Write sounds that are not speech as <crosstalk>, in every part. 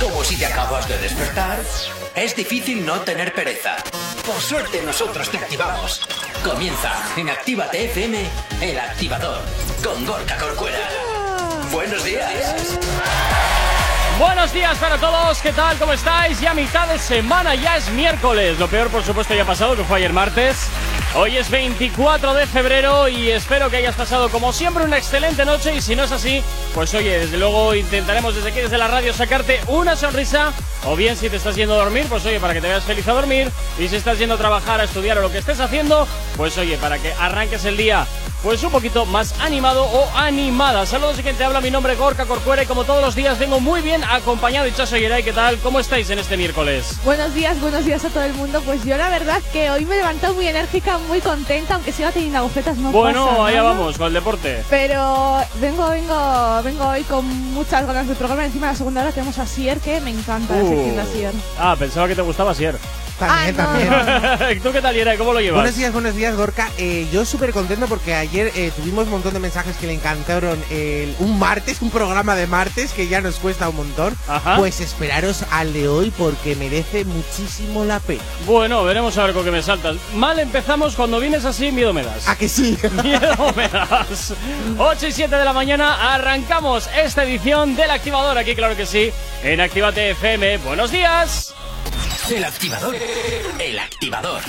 Como si te acabas de despertar, es difícil no tener pereza. Por suerte nosotros te activamos. Comienza en Actívate FM, el activador, con Gorka Corcuera. Buenos días. Buenos días para todos, ¿qué tal? ¿Cómo estáis? Ya mitad de semana, ya es miércoles. Lo peor, por supuesto, ya ha pasado, que fue ayer martes. Hoy es 24 de febrero y espero que hayas pasado, como siempre, una excelente noche. Y si no es así, pues oye, desde luego intentaremos desde aquí, desde la radio, sacarte una sonrisa. O bien, si te estás yendo a dormir, pues oye, para que te veas feliz a dormir. Y si estás yendo a trabajar, a estudiar o lo que estés haciendo, pues oye, para que arranques el día pues un poquito más animado o animada. Saludos y quien te habla, mi nombre es Gorka Corcuera y como todos los días vengo muy bien acompañado de Chaso Yeray. ¿Qué tal? ¿Cómo estáis en este miércoles? Buenos días, buenos días a todo el mundo. Pues yo la verdad que hoy me he levantado muy enérgica, muy contenta, aunque siga teniendo agujetas no Bueno, pasa allá nada. vamos con el deporte. Pero vengo, vengo, vengo hoy con muchas ganas del programa. Encima de la segunda hora tenemos a Sier, que me encanta la sección de Sier. Ah, pensaba que te gustaba Sier. También, Ah, no, también. <laughs> ¿Tú qué tal, Yeray? ¿Cómo lo llevas? Buenos días, buenos días, Gorka. Eh, yo súper contento porque ayer eh, tuvimos un montón de mensajes que le encantaron el- un martes, un programa de martes que ya nos cuesta un montón. Ajá. Pues esperaros al de hoy porque merece muchísimo la pena. Bueno, veremos a ver con qué me saltas. Mal empezamos, cuando vienes así, miedo me das. ¿A que sí? <laughs> Miedo me das. 8 y 7 de la mañana arrancamos esta edición del activador. Aquí, claro que sí, en Activate FM. Buenos días. El activador. El activador.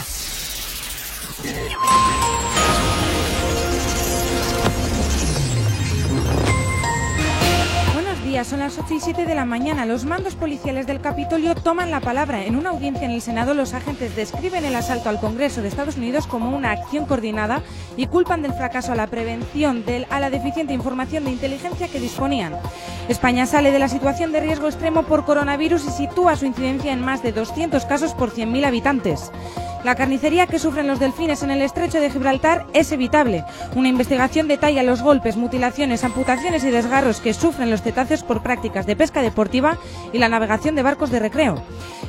Días, son las 8 y 7 de la mañana. Los mandos policiales del Capitolio toman la palabra. En una audiencia en el Senado, los agentes describen el asalto al Congreso de Estados Unidos como una acción coordinada y culpan del fracaso a la prevención, del, a la deficiente información de inteligencia que disponían. España sale de la situación de riesgo extremo por coronavirus y sitúa su incidencia en más de 200 casos por 100.000 habitantes. La carnicería que sufren los delfines en el estrecho de Gibraltar es evitable. Una investigación detalla los golpes, mutilaciones, amputaciones y desgarros que sufren los cetáceos por prácticas de pesca deportiva y la navegación de barcos de recreo.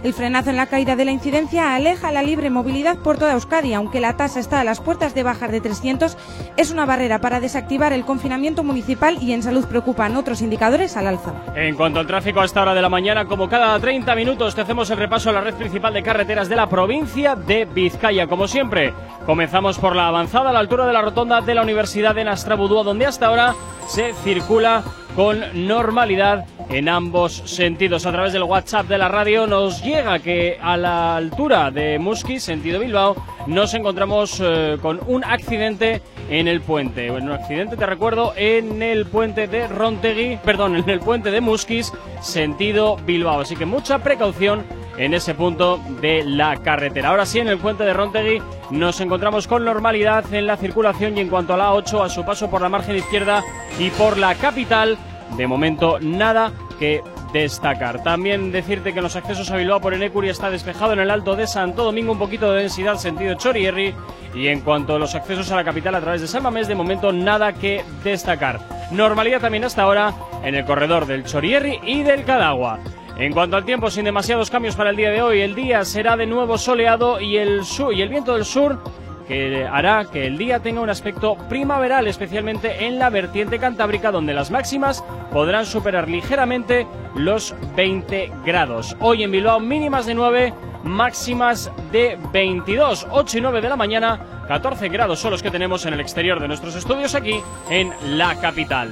El frenazo en la caída de la incidencia aleja la libre movilidad por toda Euskadi, aunque la tasa está a las puertas de bajar de 300, es una barrera para desactivar el confinamiento municipal y en salud preocupan otros indicadores al alza. En cuanto al tráfico a esta hora de la mañana, como cada 30 minutos, te hacemos el repaso a la red principal de carreteras de la provincia de Vizcaya. Como siempre, comenzamos por la avanzada a la altura de la rotonda de la Universidad de Nastrabudúa, donde hasta ahora se circula con normalidad en ambos sentidos. A través del WhatsApp de la radio nos llega que a la altura de Musqui, sentido Bilbao, nos encontramos eh, con un accidente en el puente. Bueno, un accidente, te recuerdo, en el puente de Rontegui, perdón, en el puente de Musquis, sentido Bilbao. Así que mucha precaución en ese punto de la carretera. Ahora sí, en el puente de Rontegui nos encontramos con normalidad en la circulación y en cuanto a la A8, a su paso por la margen izquierda y por la capital, de momento nada que destacar. También decirte que los accesos a Bilbao por Enecuri está despejado en el Alto de Santo Domingo un poquito de densidad sentido Chorierri y en cuanto a los accesos a la capital a través de San Mamés de momento nada que destacar. Normalidad también hasta ahora en el corredor del Chorierri y del Cadagua. En cuanto al tiempo, sin demasiados cambios para el día de hoy, el día será de nuevo soleado y el sur y el viento del sur que hará que el día tenga un aspecto primaveral, especialmente en la vertiente cantábrica, donde las máximas podrán superar ligeramente los 20 grados. Hoy en Bilbao mínimas de 9, máximas de 22, 8 y 9 de la mañana, 14 grados son los que tenemos en el exterior de nuestros estudios aquí en la capital.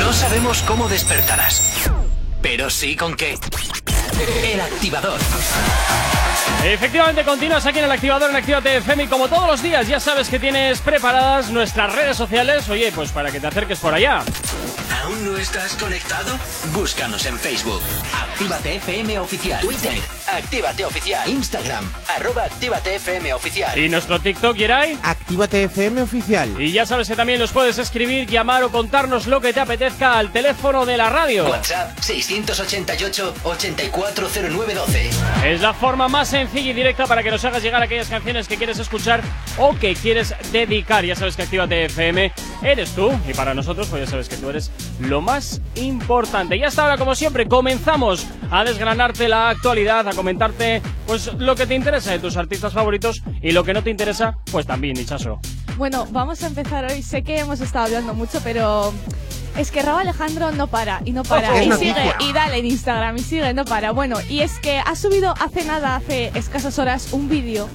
No sabemos cómo despertarás, pero sí con qué. El activador. Efectivamente, continúas aquí en el activador en Actívate FM y como todos los días ya sabes que tienes preparadas nuestras redes sociales, oye, pues para que te acerques por allá. ¿Aún no estás conectado? Búscanos en Facebook. Actívate FM Oficial. Twitter. Actívate Oficial. Instagram. Arroba Actívate FM Oficial. Y nuestro TikTok, Yeray. Actívate FM oficial. Y ya sabes que también los puedes escribir, llamar o contarnos lo que te apetezca al teléfono de la radio. WhatsApp 688-840912. Es la forma más sencilla y directa para que nos hagas llegar aquellas canciones que quieres escuchar o que quieres dedicar. Ya sabes que Actívate FM eres tú y para nosotros pues ya sabes que tú eres lo más importante. Y hasta ahora, como siempre, comenzamos a desgranarte la actualidad, a comentarte pues lo que te interesa de tus artistas favoritos y lo que no te interesa, pues también, dichaso. Bueno, vamos a empezar hoy. Sé que hemos estado hablando mucho, pero Es que Raúl Alejandro no para y no para. Y noticia. sigue, y dale en Instagram y sigue, no para. Bueno, y es que ha subido hace nada, hace escasas horas, un vídeo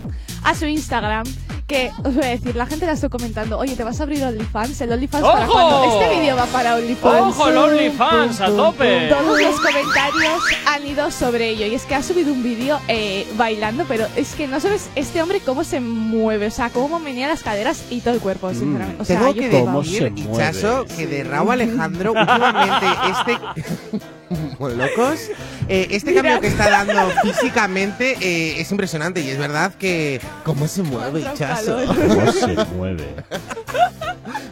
a su Instagram que os voy a decir, la gente la está comentando, oye, ¿te vas a abrir OnlyFans? ¿El OnlyFans para ¡Ojo! cuándo? Este vídeo va para OnlyFans. ¡Ojo, el OnlyFans! ¡A tope! Todos los comentarios han ido sobre ello y es que ha subido un vídeo eh, bailando, pero es que no sabes este hombre cómo se mueve, o sea, cómo menea las caderas y todo el cuerpo, sinceramente. O sea, Tengo yo que flipo. ¿Cómo se decir, mueve? Ichazo, que de Raúl <laughs> Alejandro, últimamente este. <laughs> Muy locos. Eh, este cambio que está dando físicamente eh, es impresionante y es verdad que. ¿Cómo se mueve, calor. ¿Cómo se mueve?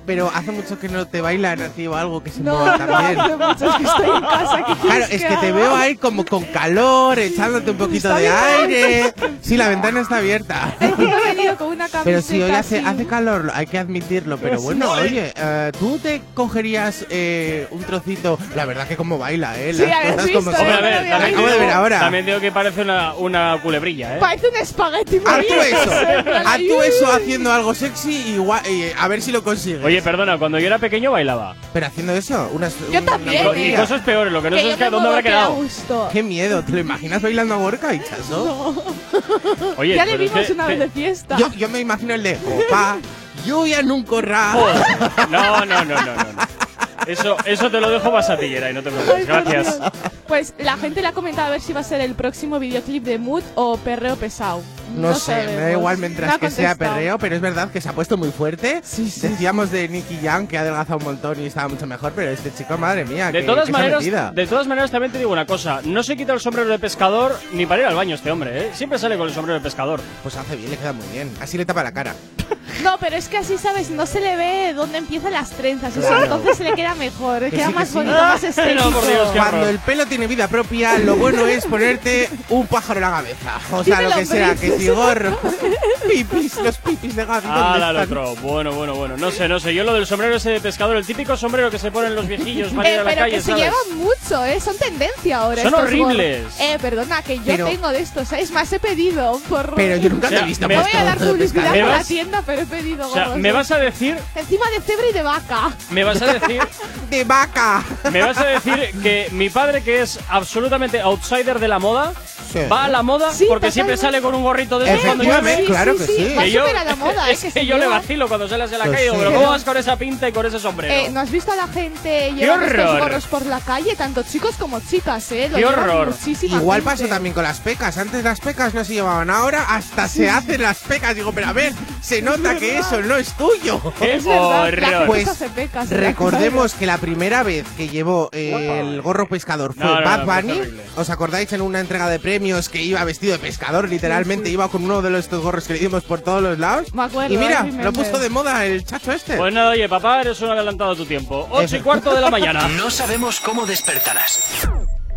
Pero hace mucho que no te bailan así o algo que se No, mueva no, también. hace mucho que estoy en casa. ¿qué Claro, es que te veo ahí como con calor, echándote un poquito de aire. Sí, la ventana está abierta. Es que he venido con una camiseta Pero si hoy hace, calor, hay que admitirlo. Pero Pero bueno, sí. oye, eh, tú te cogerías eh, un trocito. La verdad que como baila, ¿eh? Sí, habéis cosas visto, como ¿eh? Hombre, a no ver, había también Acabo de digo- ver ahora. También digo que parece una, una culebrilla, ¿eh? Parece un espagueti. Haz tú eso, <laughs> haz tú eso haciendo algo sexy y, gua- y a ver si lo consigues. Oye, perdona, cuando yo era pequeño bailaba. pero haciendo eso, unas, Yo una- también, una Y eh. cosilla. cosas peores, lo que no sé yo es que me dónde habrá quedado. gusto. Qué miedo, ¿te lo imaginas bailando a Gorka, Hichazo? <laughs> Oye, Ya le pero es vimos que- una vez de fiesta. Yo, yo me imagino el de Opa, lluvia en un corral. <laughs> No, no, no, no, no. no. Eso, eso te lo dejo más a ti, Geray, no te preocupes. Gracias. Pues la gente le ha comentado a ver si va a ser el próximo videoclip de Mood o Perreo Pesado. No, sé, me da sabemos. igual No mientras ha que sea perreo, pero es verdad que se ha puesto muy fuerte. Sí, sí, Decíamos de Nicky Young que ha adelgazado un montón y estaba mucho mejor, pero este chico, madre mía, De que- todas que se ha maneras, metida. de todas maneras también te digo una cosa, no se quita el sombrero de pescador ni para ir al baño este hombre, ¿eh? Siempre sale con el sombrero de pescador. Pues hace bien, le queda muy bien. Así le tapa la cara. <laughs> No, pero es que así, ¿sabes? No se le ve dónde empiezan las trenzas. Eso Claro. entonces se le queda mejor. Que queda sí, que más sí. bonito, más estético. <laughs> No, por Dios, Cuando el pelo tiene vida propia, lo bueno es ponerte un pájaro en la cabeza. O sea, Dime lo que sea, que si gorro, <laughs> pipis, los pipis de gato. Ah, ¿dónde dale están? otro. Bueno, bueno, bueno. No sé, no sé. Yo lo del sombrero ese de pescador, el típico sombrero que se ponen los viejillos para ir Eh, a la pero calle, que se llevan mucho, ¿eh? Son tendencia ahora. Son estos horribles. gorros. Eh, perdona, que yo Pero- tengo de estos. ¿sabes? Más he pedido por... Pero yo nunca O sea, te he visto me- voy a dar publicidad pescador. ¿Me por la tienda, pero he pedido O sea, gorros, me ¿eh? vas a decir, Encima de cebra y de vaca. me vas a decir, <laughs> De vaca. me vas a decir que mi padre que es absolutamente outsider de la moda, Sí. va a la moda Sí, porque siempre sale con un gorrito de esos cuando llueve. claro que sí. Va Que yo, súper a la moda, <laughs> es que yo le vacilo cuando sales a la Pues calle, sí. pero ¿cómo vas con esa pinta y con ese sombrero? Eh, ¿No has visto a la gente llevando estos gorros por la calle? Tanto chicos como chicas, ¿eh? Lo ¡Qué horror! Igual pasa también con las pecas. Antes las pecas no se llevaban, ahora hasta se hacen las pecas. Digo, pero a ver, se nota que eso no es tuyo. <laughs> ¡Qué Es horror! Pues, ¿eh? Recordemos <laughs> que la primera vez que llevó el gorro pescador fue Bad Bunny. ¿Os acordáis en una entrega de premios que iba vestido de pescador? Literalmente iba con uno de los estos gorros que le dimos por todos los lados. Me acuerdo, y mira, remember. lo puso de moda el chacho este. Pues nada, oye, papá, eres un adelantado a tu tiempo. Ocho y Efe- cuarto de la mañana. No sabemos cómo despertarás,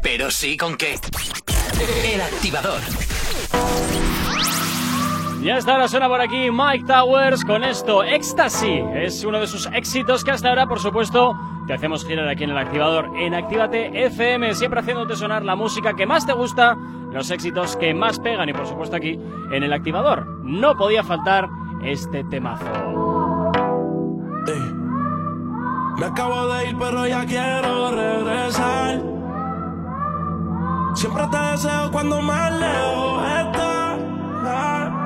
pero sí con qué. El activador. Ya está, ahora suena por aquí Mike Towers con esto, Ecstasy. Es uno de sus éxitos que hasta ahora, por supuesto, te hacemos girar aquí en el activador en Actívate FM, siempre haciéndote sonar la música que más te gusta, los éxitos que más pegan y, por supuesto, aquí en el activador. No podía faltar este temazo. Me acabo de ir, pero ya quiero regresar. Siempre te deseo cuando más lejos estás.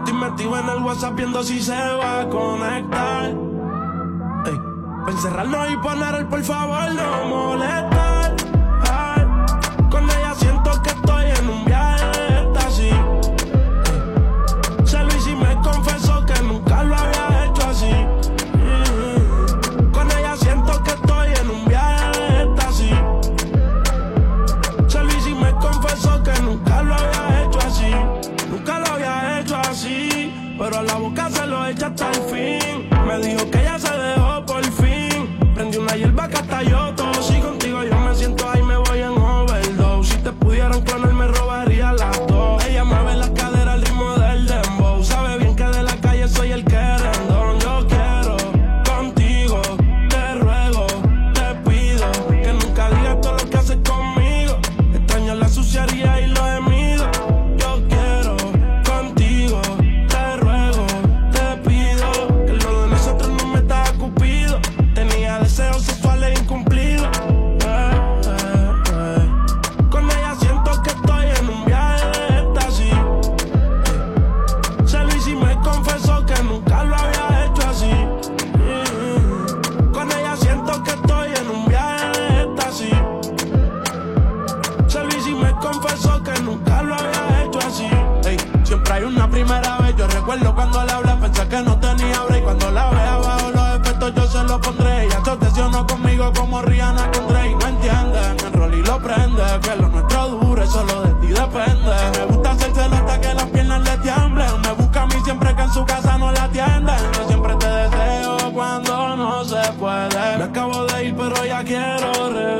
Estoy metido en el WhatsApp viendo si se va a conectar. Ey. Encerrarnos y poner el por favor no molestar. reír, pero ya quiero reír.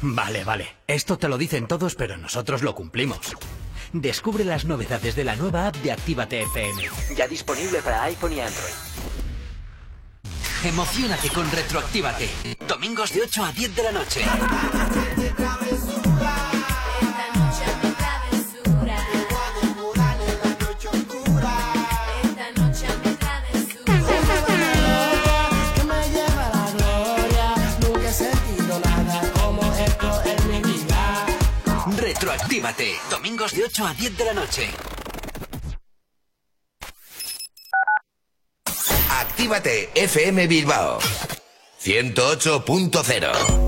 Vale, vale. Esto te lo dicen todos, pero nosotros lo cumplimos. Descubre las novedades de la nueva app de Actívate FM. Ya disponible para iPhone y Android. Emocionate con Retroactívate. Domingos de 8 a 10 de la noche. Retroactívate. Domingos de 8 a 10 de la noche. Actívate FM Bilbao 108.0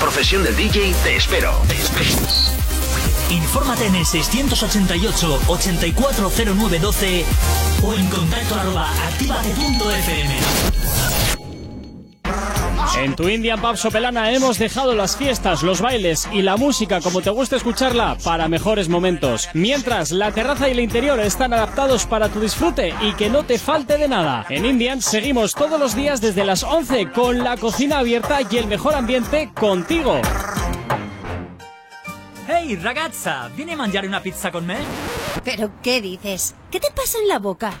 profesión del DJ, te espero. Te espero. Infórmate en el 688-840912 o en contacto arroba activate.fm. En tu Indian Pub Sopelana hemos dejado las fiestas, los bailes y la música como te gusta escucharla para mejores momentos. Mientras la terraza y el interior están adaptados para tu disfrute y que no te falte de nada. En Indian seguimos todos los días desde las 11 con la cocina abierta y el mejor ambiente contigo. Hey, ragazza, ¿viene a mangiare una pizza con me? ¿Pero qué dices? ¿Qué te pasa en la boca?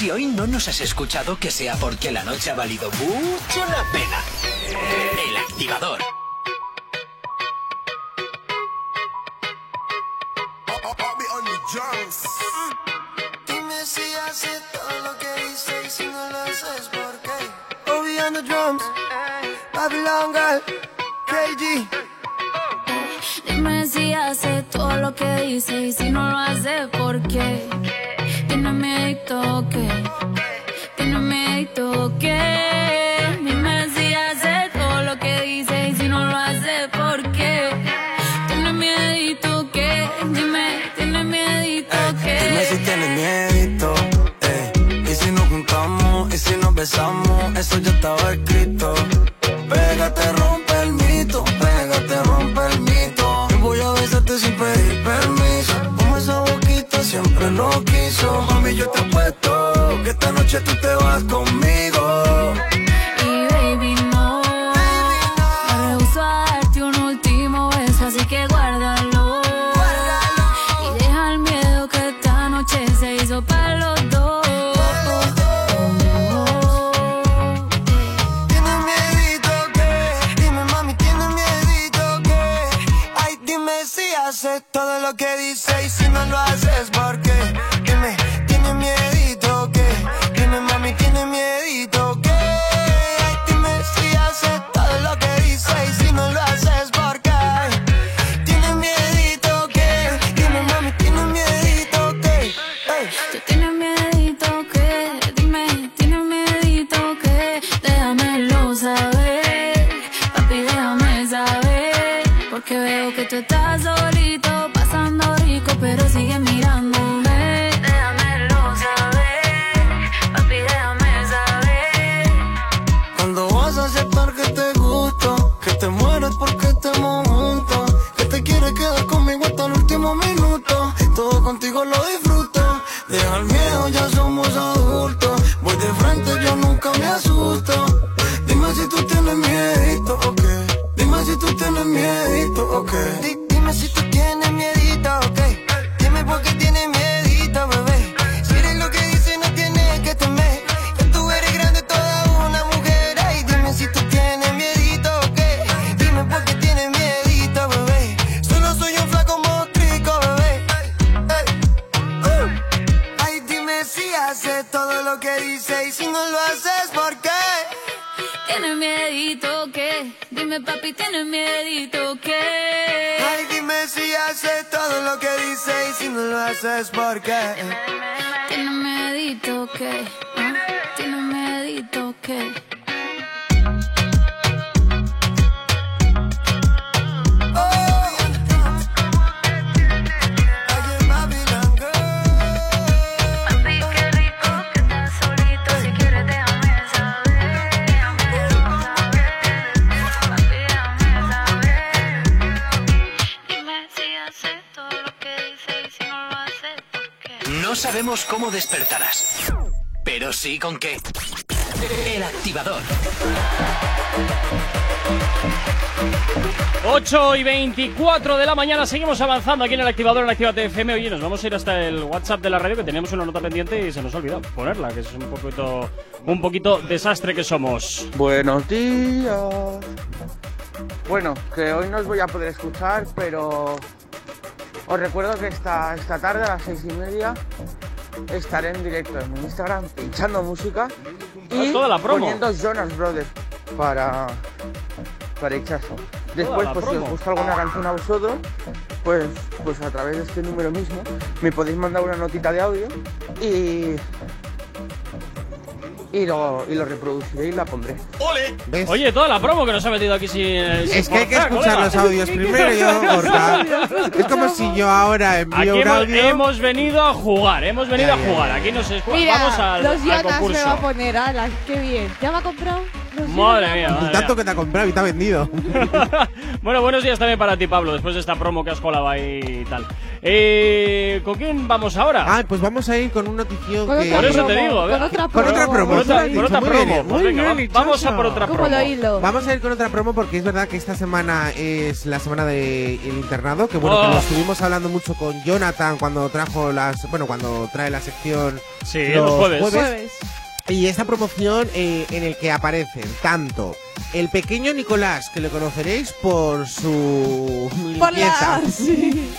Si hoy no nos has escuchado, que sea porque la noche ha valido mucho la pena. El activador. Dime si haces todo lo que dice y si no lo haces, ¿por qué? Obi on the drums, Babylon Girl, KG. Dime si hace todo lo que dice y si no lo hace, ¿por qué? Tiene miedo que, tiene miedo que. Dime si hace todo lo que dice y si no lo hace, ¿por qué? Tiene miedo que, dime, tiene miedo que. Dime si tienes miedito, eh. Y si nos juntamos, y si nos besamos, eso ya estaba escrito. Lo quiso. Mami, yo te apuesto que esta noche tú te vas conmigo. Sabemos cómo despertarás, pero sí con qué. El activador. 8 y 24 de la mañana, seguimos avanzando aquí en el activador en Activate FM. Oye, nos vamos a ir hasta el WhatsApp de la radio que teníamos una nota pendiente y se nos ha olvidado ponerla, que es un poquito, un poquito desastre que somos. Buenos días. Bueno, que hoy no os voy a poder escuchar, pero os recuerdo que esta, esta tarde a las seis y media estaré en directo en mi Instagram pinchando música y Ah, toda la promo. poniendo Jonas Brothers para, para Ichazo. Después, pues si os gusta alguna canción a vosotros, pues, pues a través de este número mismo me podéis mandar una notita de audio y, y, lo, y lo reproduciré y la pondré. ¡Ole! Oye, toda la promo que nos ha metido aquí sin. eh, sin Es que hay que cortar, escuchar colega. los audios <laughs> primero, yo, Gorka. Es como si yo ahora Aquí envío un hemos, audio. hemos venido a jugar, hemos venido Ya, a ya, jugar. Aquí nos Mira, vamos al, los al Jonas me concurso. va a poner, ala, qué bien. ¿Ya me ha comprado? Los Madre mía, madre Y tanto mía. que te ha comprado y te ha vendido. <laughs> Bueno, buenos días también para ti, Pablo, después de esta promo que has colado ahí y tal. Eh, ¿Con quién vamos ahora? Ah, pues vamos a ir con un notición Con que. Por eso te promo, digo, a ver. Con otra Con otra promo. promo. Por otra, Muy por otra bien, promo. muy Pues venga, bien, vamos a por otra ¿Cómo promo. lo hilo? Vamos a ir con otra promo porque es verdad que esta semana es la semana del internado, que bueno, Oh. que lo estuvimos hablando mucho con Jonathan cuando trajo las, bueno, cuando trae la sección Sí, los jueves. Jueves. Y esta promoción eh, en el que aparecen tanto el pequeño Nicolás, que le conoceréis por su Por limpieza, la... <laughs> Sí.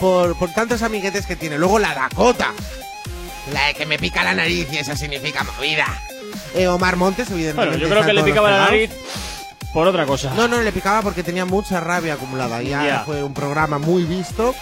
por, por tantos amiguetes que tiene. Luego la Dakota, la de que me pica la nariz y eso significa movida. Eh, Omar Montes, evidentemente. Bueno, yo creo que le picaba la nariz por otra cosa. No, no, le picaba porque tenía mucha rabia acumulada. Ya Ya. fue un programa muy visto.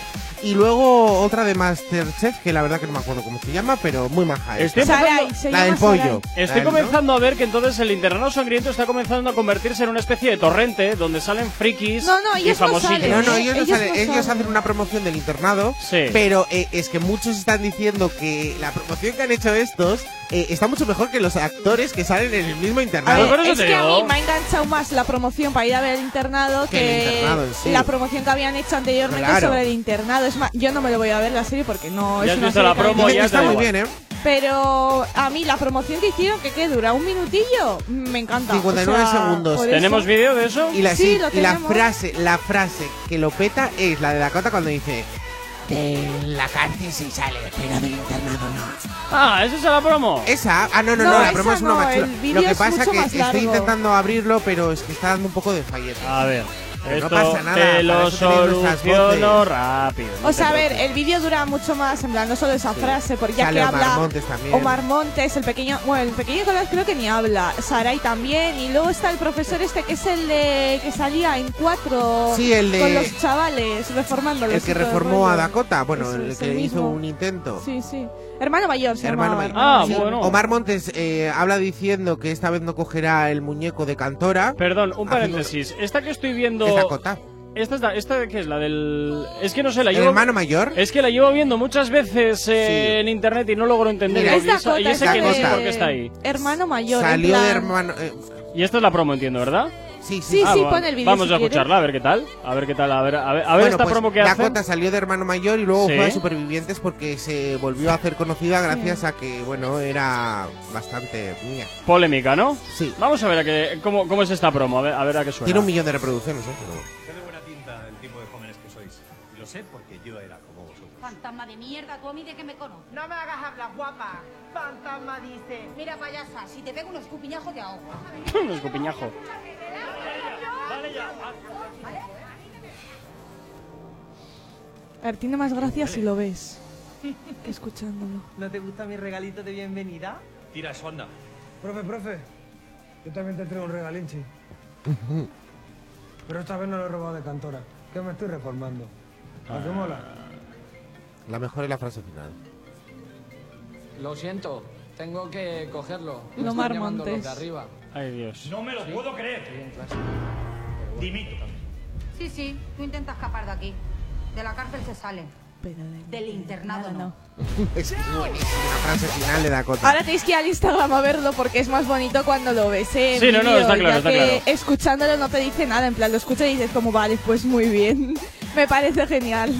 Y luego otra de Masterchef, que la verdad que no me acuerdo cómo se llama, pero muy maja. Estoy esta. Sarai, se La llama del pollo. Sarai. Estoy comenzando a ver que entonces el internado sangriento está comenzando a convertirse en una especie de torrente donde salen frikis No, no, y famosillos. salen, No, no, ellos, no Ellos salen. no ellos hacen una promoción del internado, Sí. pero eh, es que muchos están diciendo que la promoción que han hecho estos eh, está mucho mejor que los actores que salen en el mismo A internado. ver, es que a mí me ha enganchado más la promoción para ir a ver el internado Que el que, internado en sí. la promoción que habían hecho anteriormente Claro. sobre el internado. Es más, yo no me lo voy a ver la serie porque no Ya es una serie la promo, ya está muy igual. bien, ¿eh? Pero a mí la promoción que hicieron, que qué dura un minutillo, me encanta. 59 O sea, segundos. ¿Tenemos vídeo de eso? Y la, Sí, sí, lo y la tenemos. frase, la frase que lo peta es la de Dakota cuando dice de la cárcel sí sale, pero del internado no. Ah, ¿esa es la promo? Esa, ah, no, no, No, no, la esa promo es una no, machura. el vídeo Lo que es pasa mucho que más estoy largo. intentando abrirlo, pero es que está dando un poco de fallete. A ver. Pero no Esto pasa nada, te lo soluciono rápido. no O sea, a ver, el vídeo dura mucho más, en plan, no solo esa frase, porque ya que Omar habla Montes también. Omar Montes, el pequeño, bueno, el pequeño Nicolás creo que ni habla, Sarai también, y luego está el profesor este que es el de que salía en cuatro Sí, el de- con los chavales, reformándolos. El que reformó a. Dakota, bueno, el que el hizo mismo. un intento. Sí, sí. Hermano mayor se Hermano mayor. Ah, mayor. bueno. Omar Montes eh, habla diciendo que esta vez no cogerá el muñeco de Cantora. Perdón, un Haciendo- paréntesis. Esta que estoy viendo. Es Dakota. Esta es la, esta que es la del. Es que no sé, la ¿El llevo. hermano mayor? Es que la llevo viendo muchas veces eh, Sí. en internet y no logro entender. Mira, Es y esa- Dakota, y que no sé de por qué está ahí. Hermano mayor. en Salió de plan- hermano. eh, Y esta es la promo, entiendo, ¿verdad? Sí, Sí, Ah, sí, pon el vídeo. Vamos si a quieres. escucharla, a ver qué tal. A ver qué tal, a ver, a ver, a ver Bueno, esta pues, promo que Dakota hace. salió de hermano mayor y luego Sí. fue a Supervivientes porque se volvió a hacer conocida gracias a que, bueno, era bastante. mía. Polémica, ¿no? Sí. Vamos a ver a qué, cómo, cómo es esta promo, a ver a, ver a qué suena. Tiene un millón de reproducciones, ¿eh? Pero- Tiene buena pinta el tipo de jóvenes que sois. Lo sé porque Fantasma de mierda, tú a mí de que me conoces. No me hagas hablar, guapa. Fantasma dice. Mira, payasa, si te pego unos escupiñajos te ahogo. <laughs> un escupiñajo. A ver, tiene más gracia si lo ves que escuchándolo. ¿No te gusta mi regalito de bienvenida? Tira eso, anda. Profe, profe, yo también te traigo un regalinchi. <laughs> Pero esta vez no lo he robado de cantora, que me estoy reformando. ¿A qué mola? La mejor es la frase final. Lo siento, tengo que cogerlo. Me No están Mar llamando los Montes. de arriba. Ay, Dios. No me lo puedo creer. Dimito. Sí, sí, tú intentas escapar de aquí. De la cárcel se sale. Pero de- Del internado no. <laughs> Es frase final de Dakota. Ahora tenéis que ir al Instagram a verlo porque es más bonito cuando lo ves. ¿eh? Sí, no, no, está claro, ya está que claro. Escuchándolo no te dice nada, en plan lo escuchas y dices como vale, pues muy bien. <laughs> Me parece genial.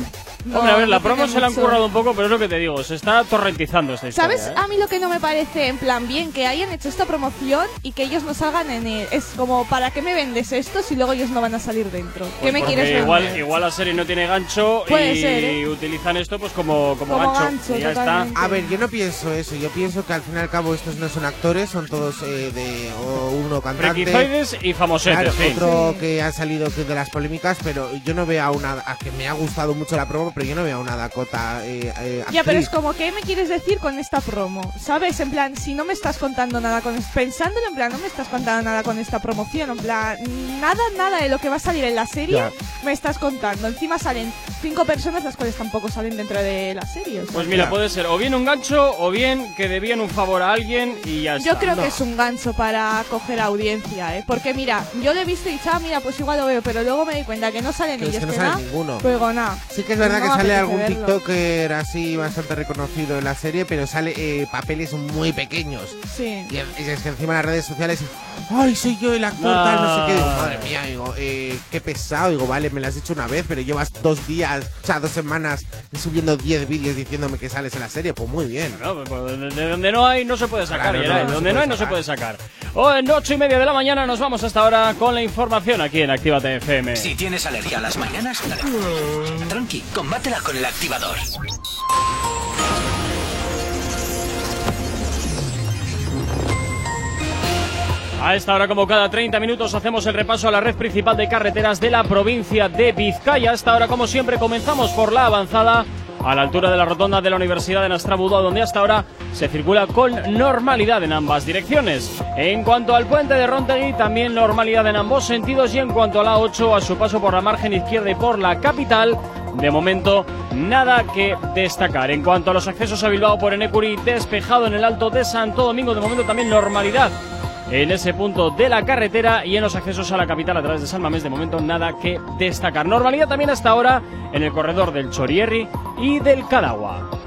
No, Hombre, a ver, la promo se la han mucho. currado un poco, pero es lo que te digo, se está torrentizando esta historia. ¿Sabes? ¿eh? A mí lo que no me parece en plan bien que hayan hecho esta promoción y que ellos no salgan en el. Es como, ¿para qué me vendes esto si luego ellos no van a salir dentro? ¿Qué Pues me quieres vender? igual, igual la serie no tiene gancho Puede y ser, ¿eh? utilizan esto pues como, como, Como gancho, gancho, y ya totalmente. A ver, yo no pienso eso. Yo pienso que al fin y al cabo estos no son actores, son todos eh, de o uno está. cantante. Y famosetes, Claro, sí. otro que ha salido de las polémicas, pero yo no veo a una. A que me ha gustado mucho la promo, pero yo no veo a una Dakota. Eh, eh, Ya, pero es como, ¿qué me quieres decir con esta promo? ¿Sabes? En plan, si no me estás contando nada con... Pensándolo, en plan, no me estás contando nada con esta promoción. En plan, nada, nada de lo que va a salir en la serie Ya. me estás contando. Encima salen cinco personas, las cuales tampoco salen dentro de la serie. o sea Pues mira, puede ser o bien un gancho o bien que debían un favor a alguien y ya está. Yo creo que es un gancho para coger audiencia, ¿eh? Porque mira, yo lo he visto y dicho, ah, mira, pues igual lo veo, pero luego me di cuenta que no salen es ellos, que no que sale nada. ninguno. Pues digo, nada. Sí que es verdad No que sale algún verlo. TikToker así bastante reconocido en la serie, pero sale eh, papeles muy pequeños. Sí. Y, y es que encima en las redes sociales, ¡ay, soy yo el actor tal, no sé qué! Digo, madre mía, digo, eh, qué pesado. Digo, vale, me lo has dicho una vez, pero llevas dos días, o sea, dos semanas subiendo 10 vídeos diciéndome que sales en la serie. Pues muy bien. No, pues, de, de donde no hay no se puede sacar, Claro, Geray, no, no donde no hay no se puede sacar. O en ocho y media de la mañana nos vamos hasta ahora con la información aquí en Actívate FM. Si tienes alergia a las mañanas, tranqui, con el activador. A esta hora, como cada 30 minutos, hacemos el repaso a la red principal de carreteras de la provincia de Vizcaya. A esta hora, como siempre, comenzamos por la avanzada a la altura de la rotonda de la Universidad de Nastrabudó, donde hasta ahora se circula con normalidad en ambas direcciones. En cuanto al puente de Rontegui, también normalidad en ambos sentidos. Y en cuanto a la 8, a su paso por la margen izquierda y por la capital, de momento, nada que destacar. En cuanto a los accesos a Bilbao por Enecuri, despejado en el Alto de Santo Domingo, de momento también normalidad en ese punto de la carretera y en los accesos a la capital a través de San Mamés, de momento nada que destacar. Normalidad también hasta ahora en el corredor del Chorierri y del Cadagua.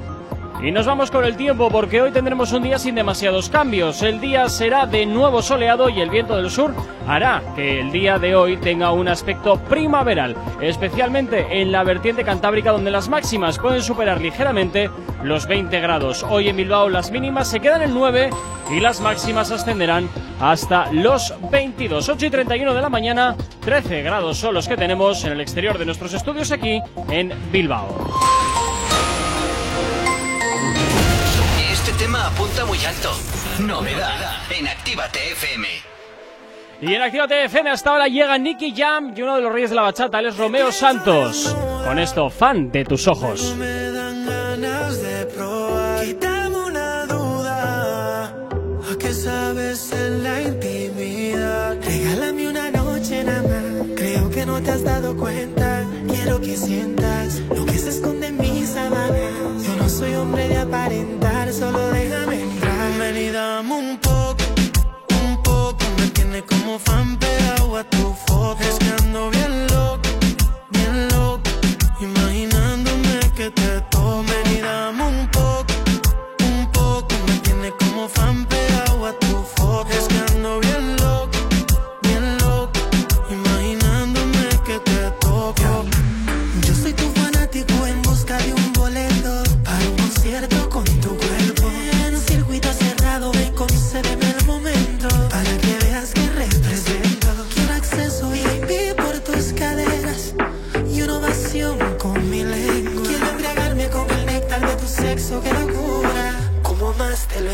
Y nos vamos con el tiempo porque hoy tendremos un día sin demasiados cambios. El día será de nuevo soleado y el viento del sur hará que el día de hoy tenga un aspecto primaveral, especialmente en la vertiente cantábrica donde las máximas pueden superar ligeramente los 20 grados. Hoy en Bilbao las mínimas se quedan en 9 y las máximas ascenderán hasta los 22. 8 y 31 de la mañana, 13 grados son los que tenemos en el exterior de nuestros estudios aquí en Bilbao. Tema apunta muy alto. Novedad en Actívate FM. Y en Actívate FM hasta ahora llega Nicky Jam y uno de los reyes de la bachata, él es Romeo Santos. Con esto, fan de tus ojos. Me dan ganas de probar. Quítame una duda. ¿A qué sabes en la intimidad? Regálame una noche nada más. Creo que no te has dado cuenta. Quiero que sientas lo que se esconde en mis sábanas. Yo no soy hombre de aparentar, solo déjame entrar. Ven y dame un poco, un poco. Me tiene como fan pegado a tu foto.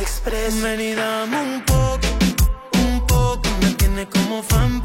Expreso. Ven y dame un poco, un poco. Me tiene como fan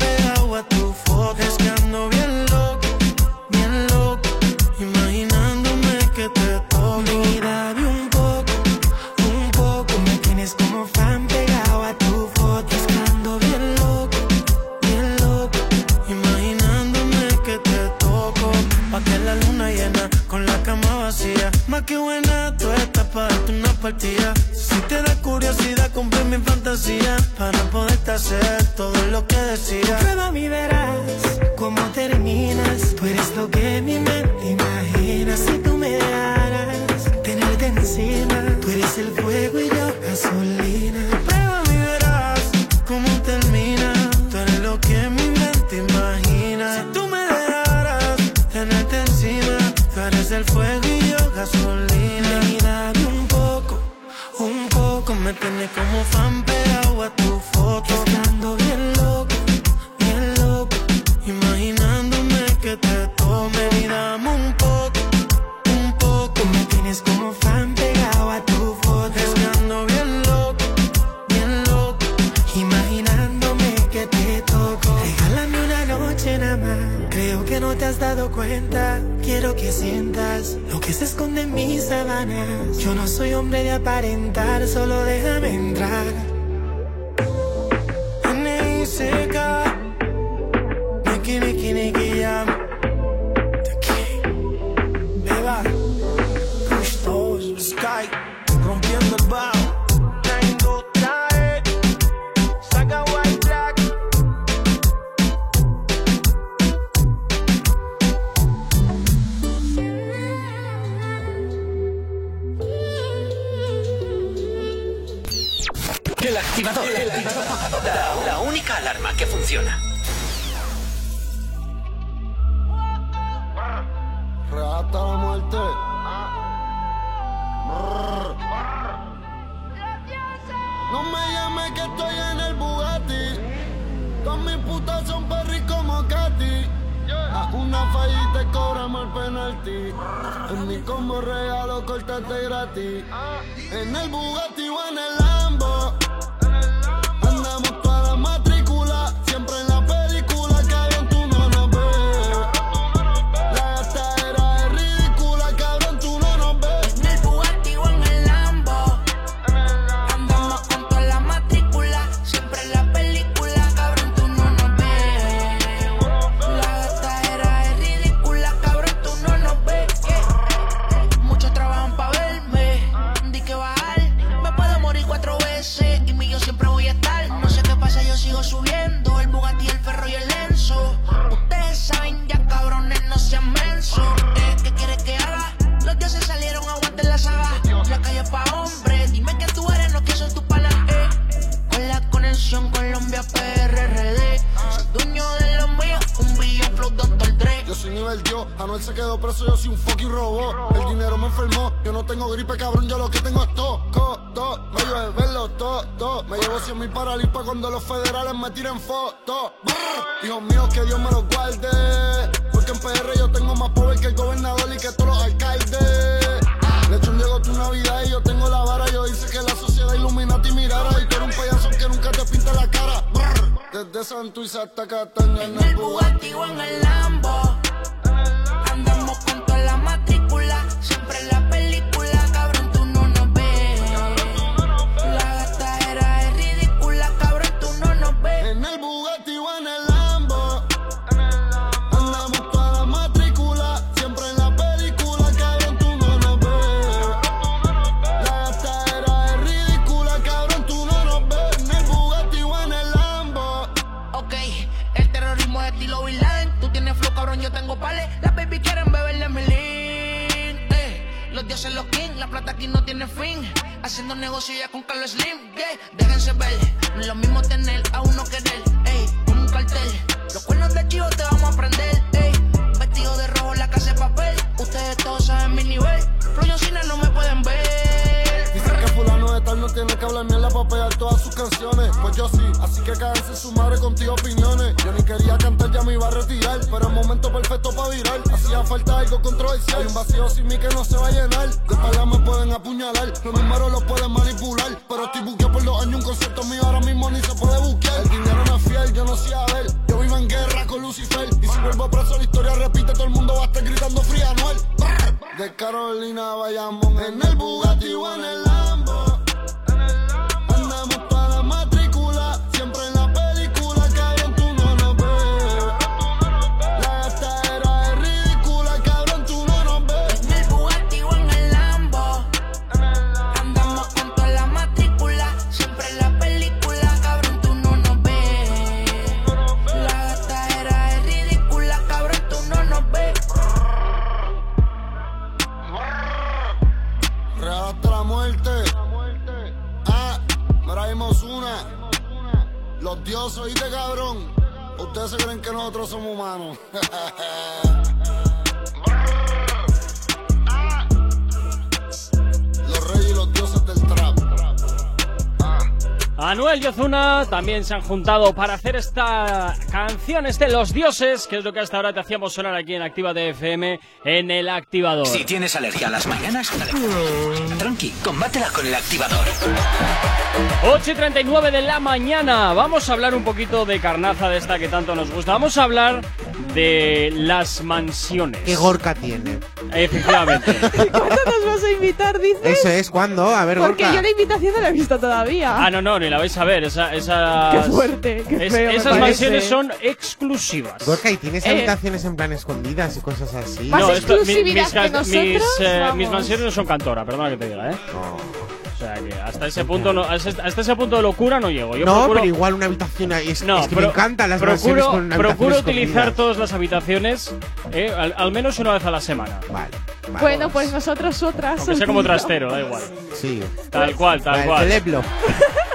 lo que se esconde en mis sábanas. Yo no soy hombre de aparentar, solo déjame entrar. También se han juntado para hacer esta canción, este Los Dioses, que es lo que hasta ahora te hacíamos sonar aquí en Activa FM en el activador. Si tienes alergia a las mañanas, tranqui, combátela con el activador. 8 y 39 de la mañana. Vamos a hablar un poquito de carnaza de esta que tanto nos gusta. Vamos a hablar de las mansiones. ¿Qué gorka tiene? Efectivamente. <laughs> ¿Cuándo nos vas a invitar, dices? Eso es, ¿cuándo? A ver, Porque Gorka. yo la invitación no la he visto todavía. Ah, no, no, ni la vais a ver. Esa, esas, Qué fuerte, qué es- feo esas parece. mansiones son exclusivas. Gorka, ¿y tienes Eh. habitaciones en plan escondidas y cosas así? Más No, esto- mi- mis, que nosotros, mis, eh, mis mansiones no son cantora, perdona que te diga, ¿eh? O sea que hasta ese punto no, hasta ese punto de locura no llego. Yo no, procuro, pero igual una habitación ahí. Es, no, es que pro- me encantan las procuro, con procuro utilizar todas las habitaciones eh, al, al menos una vez a la semana. Vale. Bueno, pues nosotros otras. Aunque sea como trastero, da igual. Sí. Tal cual, tal Vale, cual. <laughs>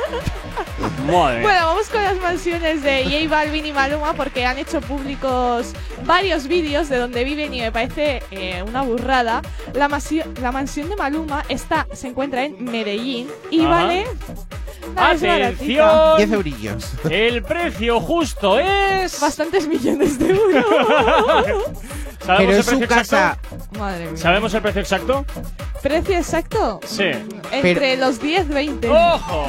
Madre. Bueno, vamos con las mansiones de J Balvin y Maluma porque han hecho públicos varios vídeos de donde viven y me parece eh, una burrada. La, masio- la mansión de Maluma está, se encuentra en Medellín y Ajá. vale... Atención. 10 eurillos. El precio justo es. Bastantes millones de euros. <laughs> ¿Sabemos Pero el es su precio casa. exacto? Madre mía. ¿Sabemos el precio exacto? ¿Precio exacto? Sí. Entre los 10 20. ¡Ojo!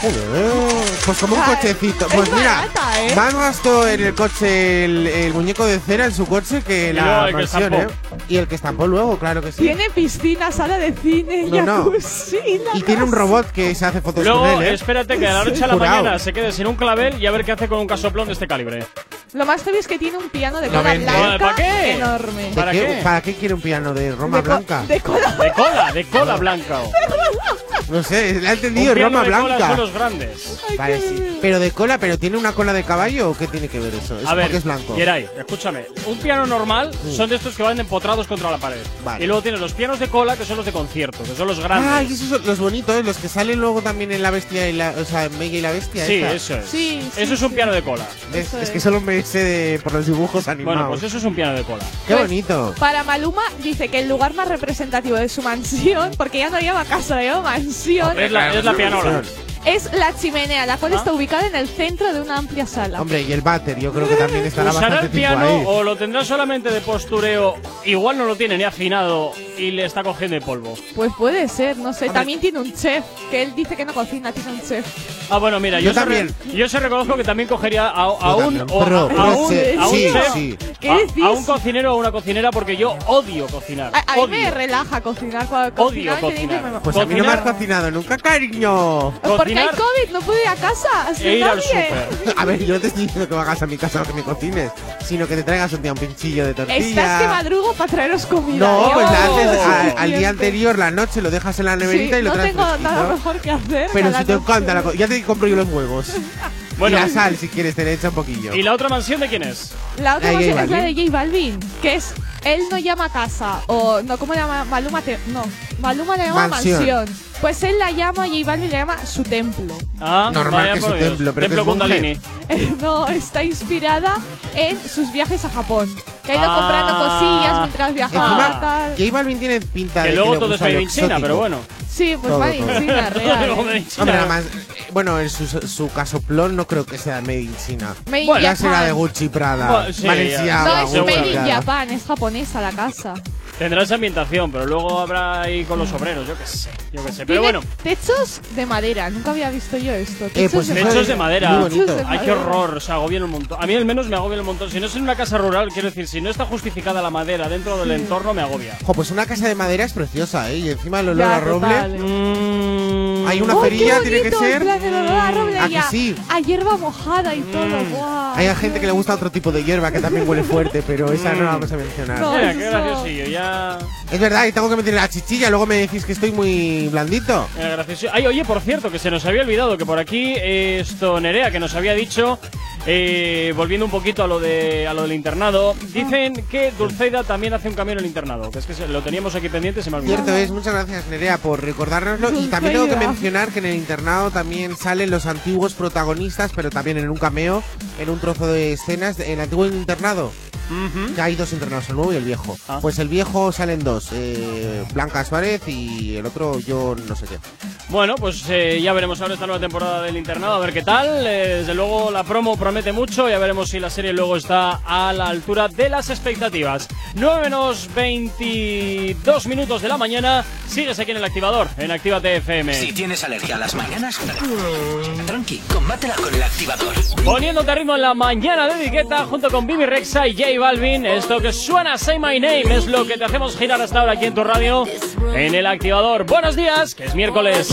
Oh, pues como un cochecito. es Pues mira, barata, ¿eh? más gastó en el coche el, el muñeco de cera en su coche que Y la mansión, ¿eh? Y el que estampó luego, claro que sí. Tiene piscina, sala de cine, No, no. jacuzzi, la Y tiene un robot que se hace fotos Luego, con él, ¿eh? espérate que a la noche a la mañana se quede sin un clavel y a ver qué hace con un casoplón de este calibre. Lo más heavy es que tiene un piano de cola blanca ¿Para qué? Enorme. ¿De ¿Para qué? ¿Para qué quiere un piano de Roma De Blanca? De cola De cola, de cola blanca. No sé, le ha entendido Un cola Blanca. son los grandes. Vale, sí. Pero de cola, pero tiene una cola de caballo o qué tiene que ver eso? Es A ver, porque es blanco. Geray, escúchame. Un piano normal son de estos que van empotrados contra la pared. Vale. Y luego tienes los pianos de cola, que son los de concierto, que son los grandes. Ah, y esos son los bonitos, los que salen luego también en la bestia y la, o sea, en Mega y la bestia. sí, esta. eso es. Sí, sí, eso es un piano de cola. Es, es que solo me sé de- por los dibujos animados. Bueno, pues eso es un piano de cola. Qué bonito. Para Maluma dice que el lugar más representativo de su mansión, porque ya no llama casa, la llama Es la, es la pianola. Es la chimenea, la Ah. cual está ubicada en el centro de una amplia sala. Hombre, y el váter, yo creo que también estará ¿Usará bastante el tiempo piano ahí. o lo tendrá solamente de postureo? Igual no lo tiene ni afinado y le está cogiendo el polvo. Pues puede ser, no sé. También tiene un chef, que él dice que no cocina, tiene un chef. Ah, bueno, mira, Yo yo, se re- también. yo se reconozco que también cogería a, un, o a, Pero- a un, sí, a un sí, chef, sí. ¿Qué a- un cocinero o una cocinera porque yo odio cocinar. A, a mí me relaja cocinar. Cuando Odio cocinar, dice, cocinar. Pues a mí no me has cocinado nunca, cariño. Porque hay cocinar COVID, no puedo ir a casa. e ir al súper. A ver, yo no te estoy diciendo que hagas a mi casa o que me cocines, sino que te traigas un día un pinchillo de tortilla. Estás que madrugo para traeros comida. No, pues la haces a- al día anterior, la noche, lo dejas en la neverita Sí, y lo no traes tengo fresquito. nada mejor que hacer. Pero si te noche. encanta la co- Ya te compro yo los huevos. <laughs> Bueno. y la sal, si quieres, te le echa un poquillo. ¿Y la otra mansión de quién es? La otra Ah, canción J es la de Balvin. J Balvin, que es él no llama casa o no cómo llama Maluma te, no Maluma le llama Mansión. mansión. Pues él la llama J Balvin le llama su templo. Ah, Normal vaya que su Dios. templo, pero que Templo. Kundalini. no, está inspirada en sus viajes a Japón. Que ha ido Ah. comprando cosillas mientras viajaba tal. J Balvin tiene pinta Que de luego le todo es in China, pero bueno. Sí, pues Todo, en todo. China, <laughs> real. China. Hombre, además, eh, bueno, en su, su casoplón no creo que sea made in China. Made in ya Japan. será de Gucci Prada. Bueno, sí, Balenciaga, No, es Gucci, made in Prada. Japan, es japonesa la casa. Tendrá esa ambientación, pero luego habrá ahí con los obreros, yo qué sé, yo qué sé. Pero bueno, techos de madera, nunca había visto yo esto. Techos, pues de, eso techos es de madera. muy bonito. Ay, qué madera. horror, se agobian un montón. A mí al menos me agobian un montón. Si no es en una casa rural, quiero decir, si no está justificada la madera dentro del entorno, me agobia. Jo, pues una casa de madera es preciosa, ¿eh? Y encima el olor Ya, a roble. Mm, Hay una ¡Ay, ferilla, qué tiene que ser. El olor a roble ¿A y que a- sí? A hierba mojada y todo. Mm. guau. Hay gente que le gusta otro tipo de hierba que también huele fuerte, pero esa no la vamos a mencionar. No. Mira, qué graciosillo, ya. Es verdad, y tengo que meter la chichilla, luego me decís que estoy muy blandito. Eh, gracioso. Ay, oye, por cierto, que se nos había olvidado que por aquí eh, esto Nerea, que nos había dicho, eh, volviendo un poquito a lo de a lo del internado, dicen que Dulceida también hace un cambio en el internado, que es que se- lo teníamos aquí pendiente, se me ha olvidado. Cierto es, muchas gracias Nerea por recordárnoslo. Y también tengo que mencionar que en el internado también salen los antiguos protagonistas, pero también en un cameo, en un trozo de escenas, en el antiguo internado. Ujú. Que hay dos internados, el nuevo y el viejo. Ah. Pues el viejo salen dos, eh, Blanca Suárez y el otro yo no sé qué. Bueno, pues eh, ya veremos ahora esta nueva temporada del internado, a ver qué tal. Eh, desde luego la promo promete mucho, ya veremos si la serie luego está a la altura de las expectativas. 9 menos 22 minutos de la mañana, sigues aquí en el activador, en Actívate FM. Si tienes alergia a las mañanas, tranqui, combátela con el activador. Poniéndote ritmo en la mañana de etiqueta junto con Bibi Rexa y J Balvin. Esto que suena Say My Name es lo que te hacemos girar hasta ahora aquí en tu radio en el activador. Buenos días, que es miércoles.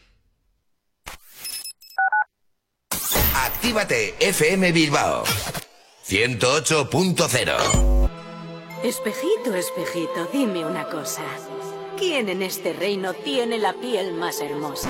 Actívate FM Bilbao 108.0 Espejito, espejito, dime una cosa. ¿Quién en este reino tiene la piel más hermosa?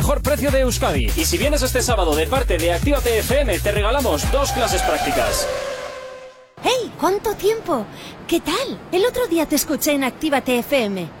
precio de Euskadi. Y si vienes este sábado de parte de Actívate FM, te regalamos dos clases prácticas. ¡Hey! ¿Cuánto tiempo? ¿Qué tal? El otro día te escuché en Actívate FM.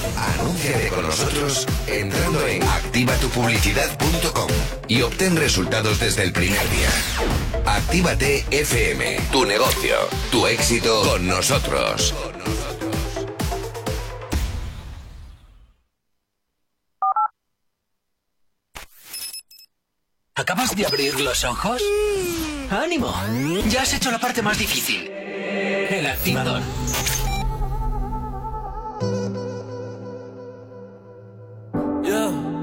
Anúnciate con nosotros entrando en activatupublicidad.com y obtén resultados desde el primer día. Actívate FM, tu negocio, tu éxito con nosotros. ¿Acabas de abrir los ojos? ¡Ánimo! Ya has hecho la parte más difícil. El activador.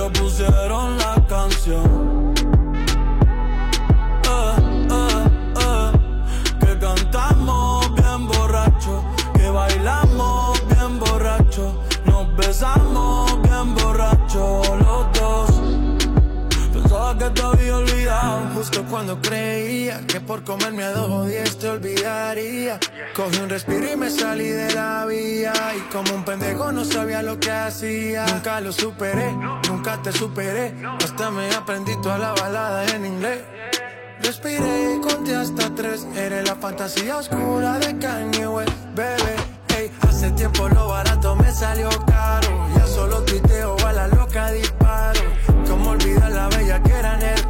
pero pusieron la canción. Justo cuando creía que por comerme a dos o te olvidaría. Cogí un respiro y me salí de la vía. Y como un pendejo no sabía lo que hacía. Nunca lo superé, nunca te superé. Hasta me aprendí toda la balada en inglés. Respiré y conté hasta tres. Eres la fantasía oscura de Kanye West, bebé. Ey, hace tiempo lo barato me salió caro. Ya solo tuiteo a la loca disparo. Como olvidar la bella que era en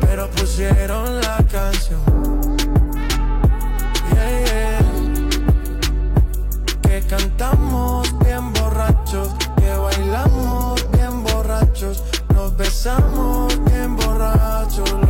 pero pusieron la canción. Yeah. Que cantamos bien borrachos, que bailamos bien borrachos, nos besamos bien borrachos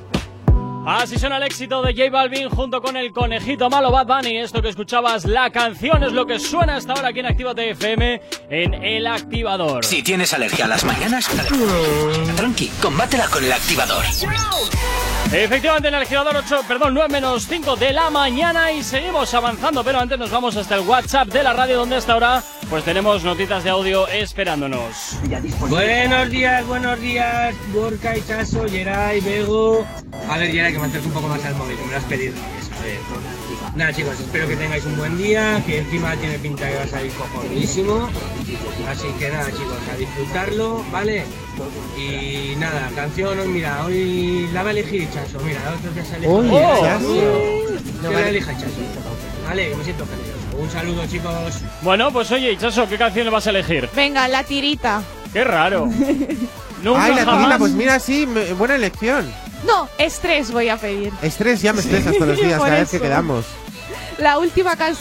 Así suena el éxito de J Balvin junto con el conejito malo Bad Bunny. Esto que escuchabas, la canción es lo que suena hasta ahora aquí en Actívate FM en El Activador. Si tienes alergia a las mañanas, tranqui, combátela con el activador. Efectivamente, en el activador 8, perdón, 9 menos 5 de la mañana y seguimos avanzando, pero antes nos vamos hasta el WhatsApp de la radio donde hasta ahora pues tenemos notitas de audio esperándonos. Buenos días, buenos días, Gorka, Chaso, Geray, Bego. A ver, Geray, que me un poco más al móvil, que me lo has pedido. Eso, a ver. Nada, chicos, espero que tengáis un buen día, que encima tiene pinta que va a salir cojonísimo. Así que nada, chicos, a disfrutarlo, ¿vale? Y nada, canción, hoy, mira, hoy la va a elegir Chaso, mira, otro que se ha elegido. Oye, Oh, Chaso. Que No la vale. elija Chaso. Vale, que me siento generoso. Un saludo, chicos. Bueno, pues oye, Chaso, ¿qué canción le vas a elegir? Venga, la tirita. Qué raro. <laughs> Nunca Ay, la jamás. tirita, pues mira, sí, me- buena elección. No, estrés voy a pedir. Estrés, ya me estresas todos los días <laughs> cada vez que quedamos. La última que han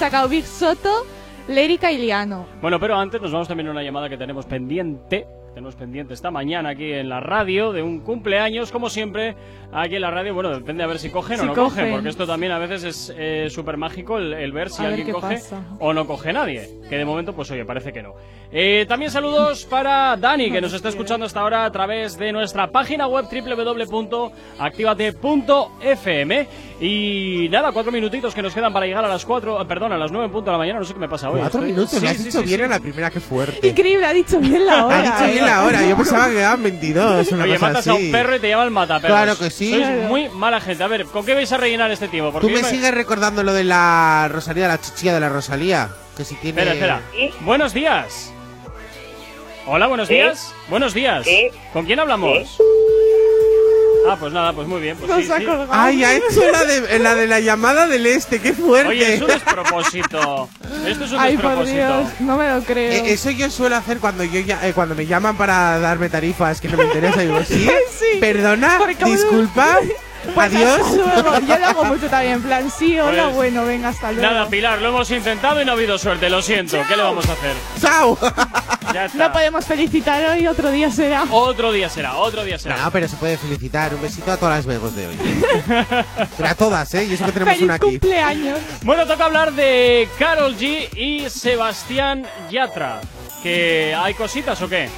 Soto, Lérica y Liano. Bueno, pero antes nos vamos también a una llamada que tenemos pendiente. Tenemos pendiente esta mañana aquí en la radio de un cumpleaños, como siempre, aquí en la radio. Bueno, depende a ver si cogen Si o no cogen. cogen, porque esto también a veces es eh, súper mágico el, el ver si A ver alguien qué coge pasa. o no coge nadie. Que de momento, pues oye, parece que no. Eh, también saludos para Dani, que nos está escuchando hasta ahora a través de nuestra página web www.activate.fm. Y nada, cuatro minutitos que nos quedan para llegar a las cuatro, eh, perdón, a las nueve en punto de la mañana. No sé qué me pasa hoy. Cuatro Estoy- minutos, Sí, me has sí, dicho sí, bien sí. a la primera, que fuerte. Increíble, ha dicho bien la hora. Bien la hora, yo pensaba que quedaban 22, una Oye, cosa matas así. a un perro y te llaman mataperros. Claro que sí. Sois muy mala gente. A ver, ¿con qué vais a rellenar este tiempo? Porque Tú me yo sigues recordando lo de la Rosalía, la chichilla de la Rosalía. Que si tiene. Espera, espera. Buenos días. Hola, buenos días. Buenos días. ¿Con quién hablamos? Ah, pues nada, pues muy bien. Pues sí, sí. Ay, ha hecho la de, la de la llamada del este, qué fuerte. Oye, es un despropósito. Esto es un Ay, por despropósito. Dios, no me lo creo. Eh, eso yo suelo hacer cuando yo ya- eh, cuando me llaman para darme tarifas que no me interesa. Digo, <laughs> ¿sí? Perdona, disculpa, <laughs> Pues adiós. luego, Yo lo hago mucho también, en plan, sí, hola, Pues, bueno, venga, hasta luego. Nada, Pilar, lo hemos intentado y no ha habido suerte. Lo siento. ¿Qué le vamos a hacer? ¡Chao! <laughs> Ya está. No podemos felicitar hoy, otro día será. Otro día será, otro día será. No, pero se puede felicitar. Un besito a todas las vegos de hoy. pero a todas, ¿eh? Y eso que tenemos ¡Feliz una aquí. cumpleaños! Bueno, toca hablar de Carol G y Sebastián Yatra. ¿Que hay cositas o qué?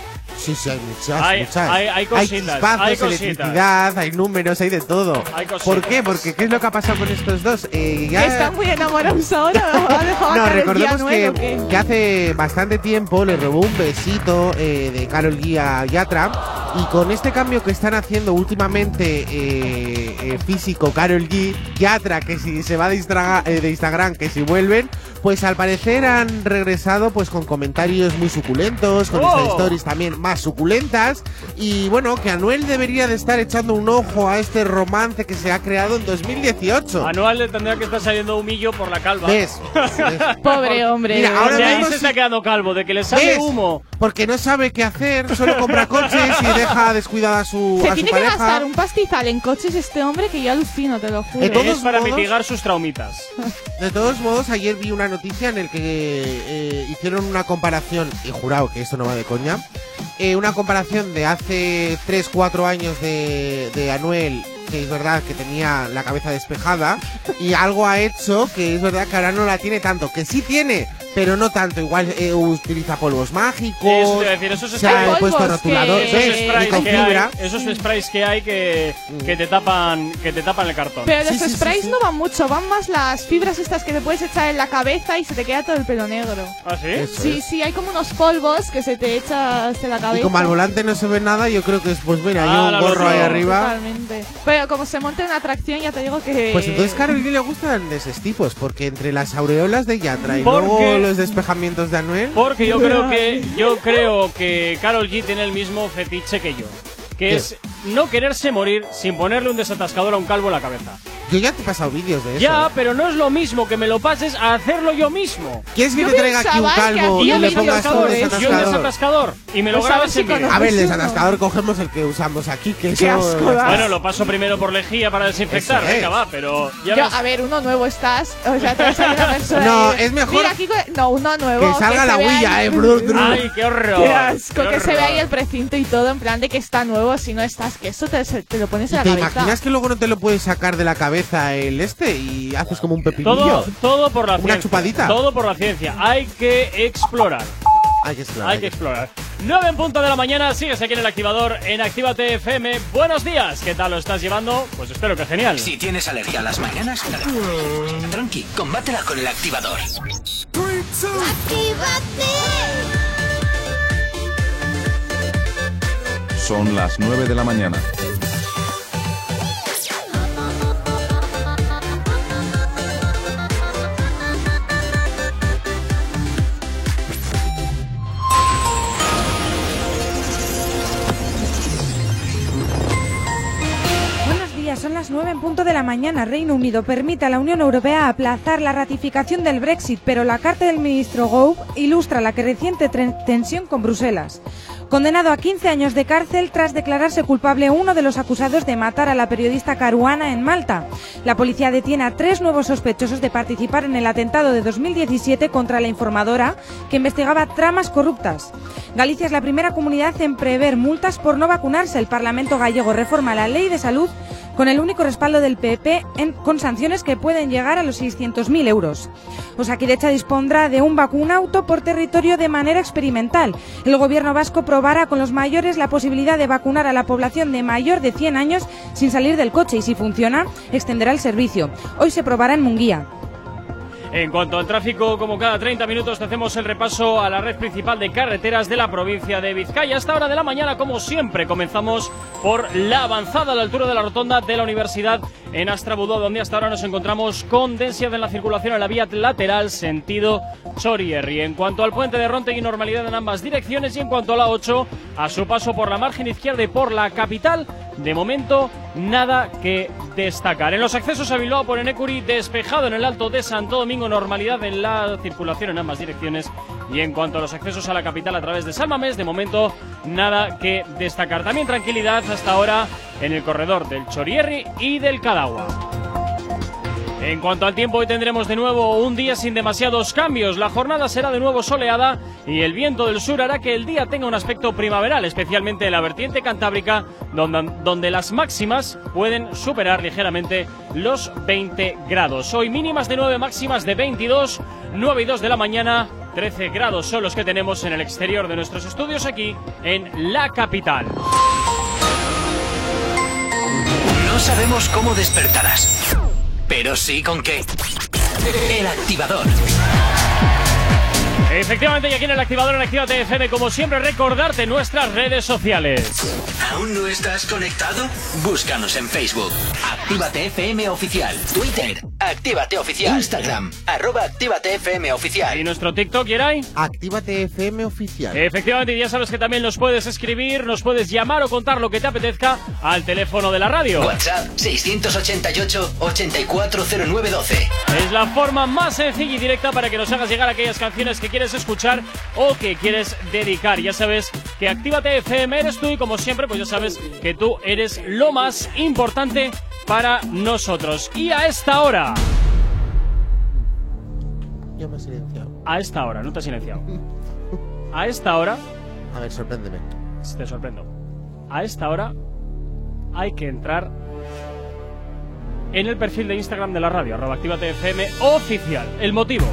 Sí, sí, hay muchas, Hay- muchas. hay- hay cositas, chispazos, hay cositas. electricidad, hay números, hay de todo. Hay cositas. ¿Por qué? Porque ¿qué es lo que ha pasado con estos dos? Eh, ya- están muy enamorados ahora. <laughs> ¿Ha dejado a No, recordemos que, que hace bastante tiempo le robó un besito eh, de Carol G a Yatra y con este cambio que están haciendo últimamente eh, eh, físico Carol G, Yatra que si se va de, Instra- eh, de Instagram, que si vuelven, pues al parecer han regresado pues con comentarios muy suculentos, con ¡Oh! Stories también más suculentas y bueno, que Anuel debería de estar echando un ojo a este romance que se ha creado en 2018. Anual le tendrá que estar saliendo humillo por la calva. ¿Ves? <laughs> Pobre hombre. Mira, ahora de ahí mismo se sí- está quedando calvo, de que le sale ¿Ves? humo. Porque no sabe qué hacer, solo compra coches y deja descuidada a su, Se a su tiene que pareja. gastar un pastizal en coches este hombre que yo alucino, te lo juro. De todos es para modos- mitigar sus traumitas. De todos modos, ayer vi una noticia en el que eh, hicieron una comparación, y jurado que esto no va de coña, eh, una comparación de hace 3-4 años de, de Anuel, que es verdad que tenía la cabeza despejada, y algo ha hecho que es verdad que ahora no la tiene tanto, que sí tiene, pero no tanto, igual eh, utiliza polvos mágicos, Eso te iba a decir, esos se ha sprays- puesto rotulador, que- ¿ves? Esos sprays, con que hay, esos sprays que hay que, que te tapan que te tapan el cartón. Pero los Sí, sí, sí, sprays sí. no van mucho, van más las fibras estas que te puedes echar en la cabeza y se te queda todo el pelo negro. ¿Ah, sí? Eso Sí, es. sí, hay como unos polvos que se te echas en la cabeza. Y como al volante no se ve nada, yo creo que es, pues mira, hay Ah, un lo gorro ahí arriba. Totalmente. Pero como se monta una atracción, ya te digo que. Pues entonces Carol G le gustan de esos tipos, porque entre las aureolas de Yatra y Porque- luego los despejamientos de Anuel. Porque yo creo que yo creo que Carol G tiene el mismo fetiche que yo, que ¿Qué? es no quererse morir sin ponerle un desatascador a un calvo en la cabeza. Yo ya te he pasado vídeos de eso. Ya, pero no es lo mismo que me lo pases a hacerlo yo mismo. ¿Quieres que Yo te traiga aquí un que calvo y le pongas un eso. Yo un desatascador? desatascador y me lo Pues a ver grabas si en vídeo. A ver, el desatascador cogemos el que usamos aquí, que Qué eso... asco. Bueno, lo paso primero por lejía para desinfectar, venga, va, pero ya Yo, a ver, uno nuevo estás. O sea, te va a una persona. No, ahí. es mejor Mira, aquí. No, uno nuevo. Que salga se la huilla, ahí- eh. brr, brr. <laughs> Ay, qué horror. Qué asco, qué que se ve horror. ahí el precinto y todo, en plan de que está nuevo. Si no estás, que eso te, te lo pones en la ¿Te cabeza. imaginas que luego no te lo puedes sacar de la cabeza el este y haces como un pepinillo? Todo, todo por la Una ciencia. chupadita. Todo por la ciencia. Hay que explorar. Hay que explorar. Hay que explorar. 9 en punto de la mañana, sigues aquí en el activador en Actívate FM. Buenos días, ¿qué tal lo estás llevando? Pues espero que genial. Si tienes alergia a las mañanas, tranqui, combátela con el activador. Son las 9 de la mañana. Días, son las 9 en punto de la mañana. Reino Unido permite a la Unión Europea aplazar la ratificación del Brexit, pero la carta del ministro Gove ilustra la creciente tensión con Bruselas. Condenado a 15 años de cárcel tras declararse culpable uno de los acusados de matar a la periodista Caruana en Malta. La policía detiene a tres nuevos sospechosos de participar en el atentado de 2017 contra la informadora que investigaba tramas corruptas. Galicia es la primera comunidad en prever multas por no vacunarse. El Parlamento gallego reforma la ley de salud con el único respaldo del PP en- con sanciones que pueden llegar a los 600.000 euros. Osakidecha dispondrá de un vacunauto por territorio de manera experimental. El gobierno vasco probará con los mayores la posibilidad de vacunar a la población de mayor de 100 años sin salir del coche y si funciona, extenderá el servicio. Hoy se probará en Munguía. En cuanto al tráfico, como cada 30 minutos hacemos el repaso a la red principal de carreteras de la provincia de Vizcaya. A esta hora de la mañana, como siempre, comenzamos por la avanzada a la altura de la rotonda de la Universidad en Astrabudó, donde hasta ahora nos encontramos con densidad en la circulación en la vía lateral sentido Chorierri. En cuanto al puente de Rontegui, normalidad en ambas direcciones y en cuanto a la 8, a su paso por la margen izquierda y por la capital, de momento nada que destacar. En los accesos a Bilbao por Enecuri, despejado en el Alto de Santo Domingo, normalidad en la circulación en ambas direcciones. Y en cuanto a los accesos a la capital a través de San Mamés, de momento nada que destacar. También tranquilidad hasta ahora en el corredor del Chorierri y del Cadagua. En cuanto al tiempo, hoy tendremos de nuevo un día sin demasiados cambios. La jornada será de nuevo soleada y el viento del sur hará que el día tenga un aspecto primaveral, especialmente en la vertiente cantábrica, donde, donde las máximas pueden superar ligeramente los 20 grados. Hoy mínimas de 9, máximas de 22, 9 y 2 de la mañana. 13 grados son los que tenemos en el exterior de nuestros estudios aquí en la capital. No sabemos cómo despertarás, pero sí con qué. El activador. Efectivamente, y aquí en el activador en Actívate FM, como siempre, recordarte nuestras redes sociales. ¿Aún no estás conectado? Búscanos en Facebook. Actívate FM Oficial. Twitter. Actívate Oficial. Instagram. Arroba Actívate FM Oficial. ¿Y nuestro TikTok, Yeray? Actívate FM Oficial. Efectivamente, ya sabes que también nos puedes escribir, nos puedes llamar o contar lo que te apetezca al teléfono de la radio. WhatsApp 688-840912. Es la forma más sencilla y directa para que nos hagas llegar aquellas canciones que quieres escuchar o que quieres dedicar. Ya sabes que Actívate FM eres tú y como siempre, pues ya sabes que tú eres lo más importante para nosotros. Y a esta hora, Ya me he silenciado. a esta hora, no te has silenciado. A esta hora, A ver, sorpréndeme. te sorprendo. A esta hora hay que entrar en el perfil de Instagram de la radio, arroba Actívate FM oficial. El motivo,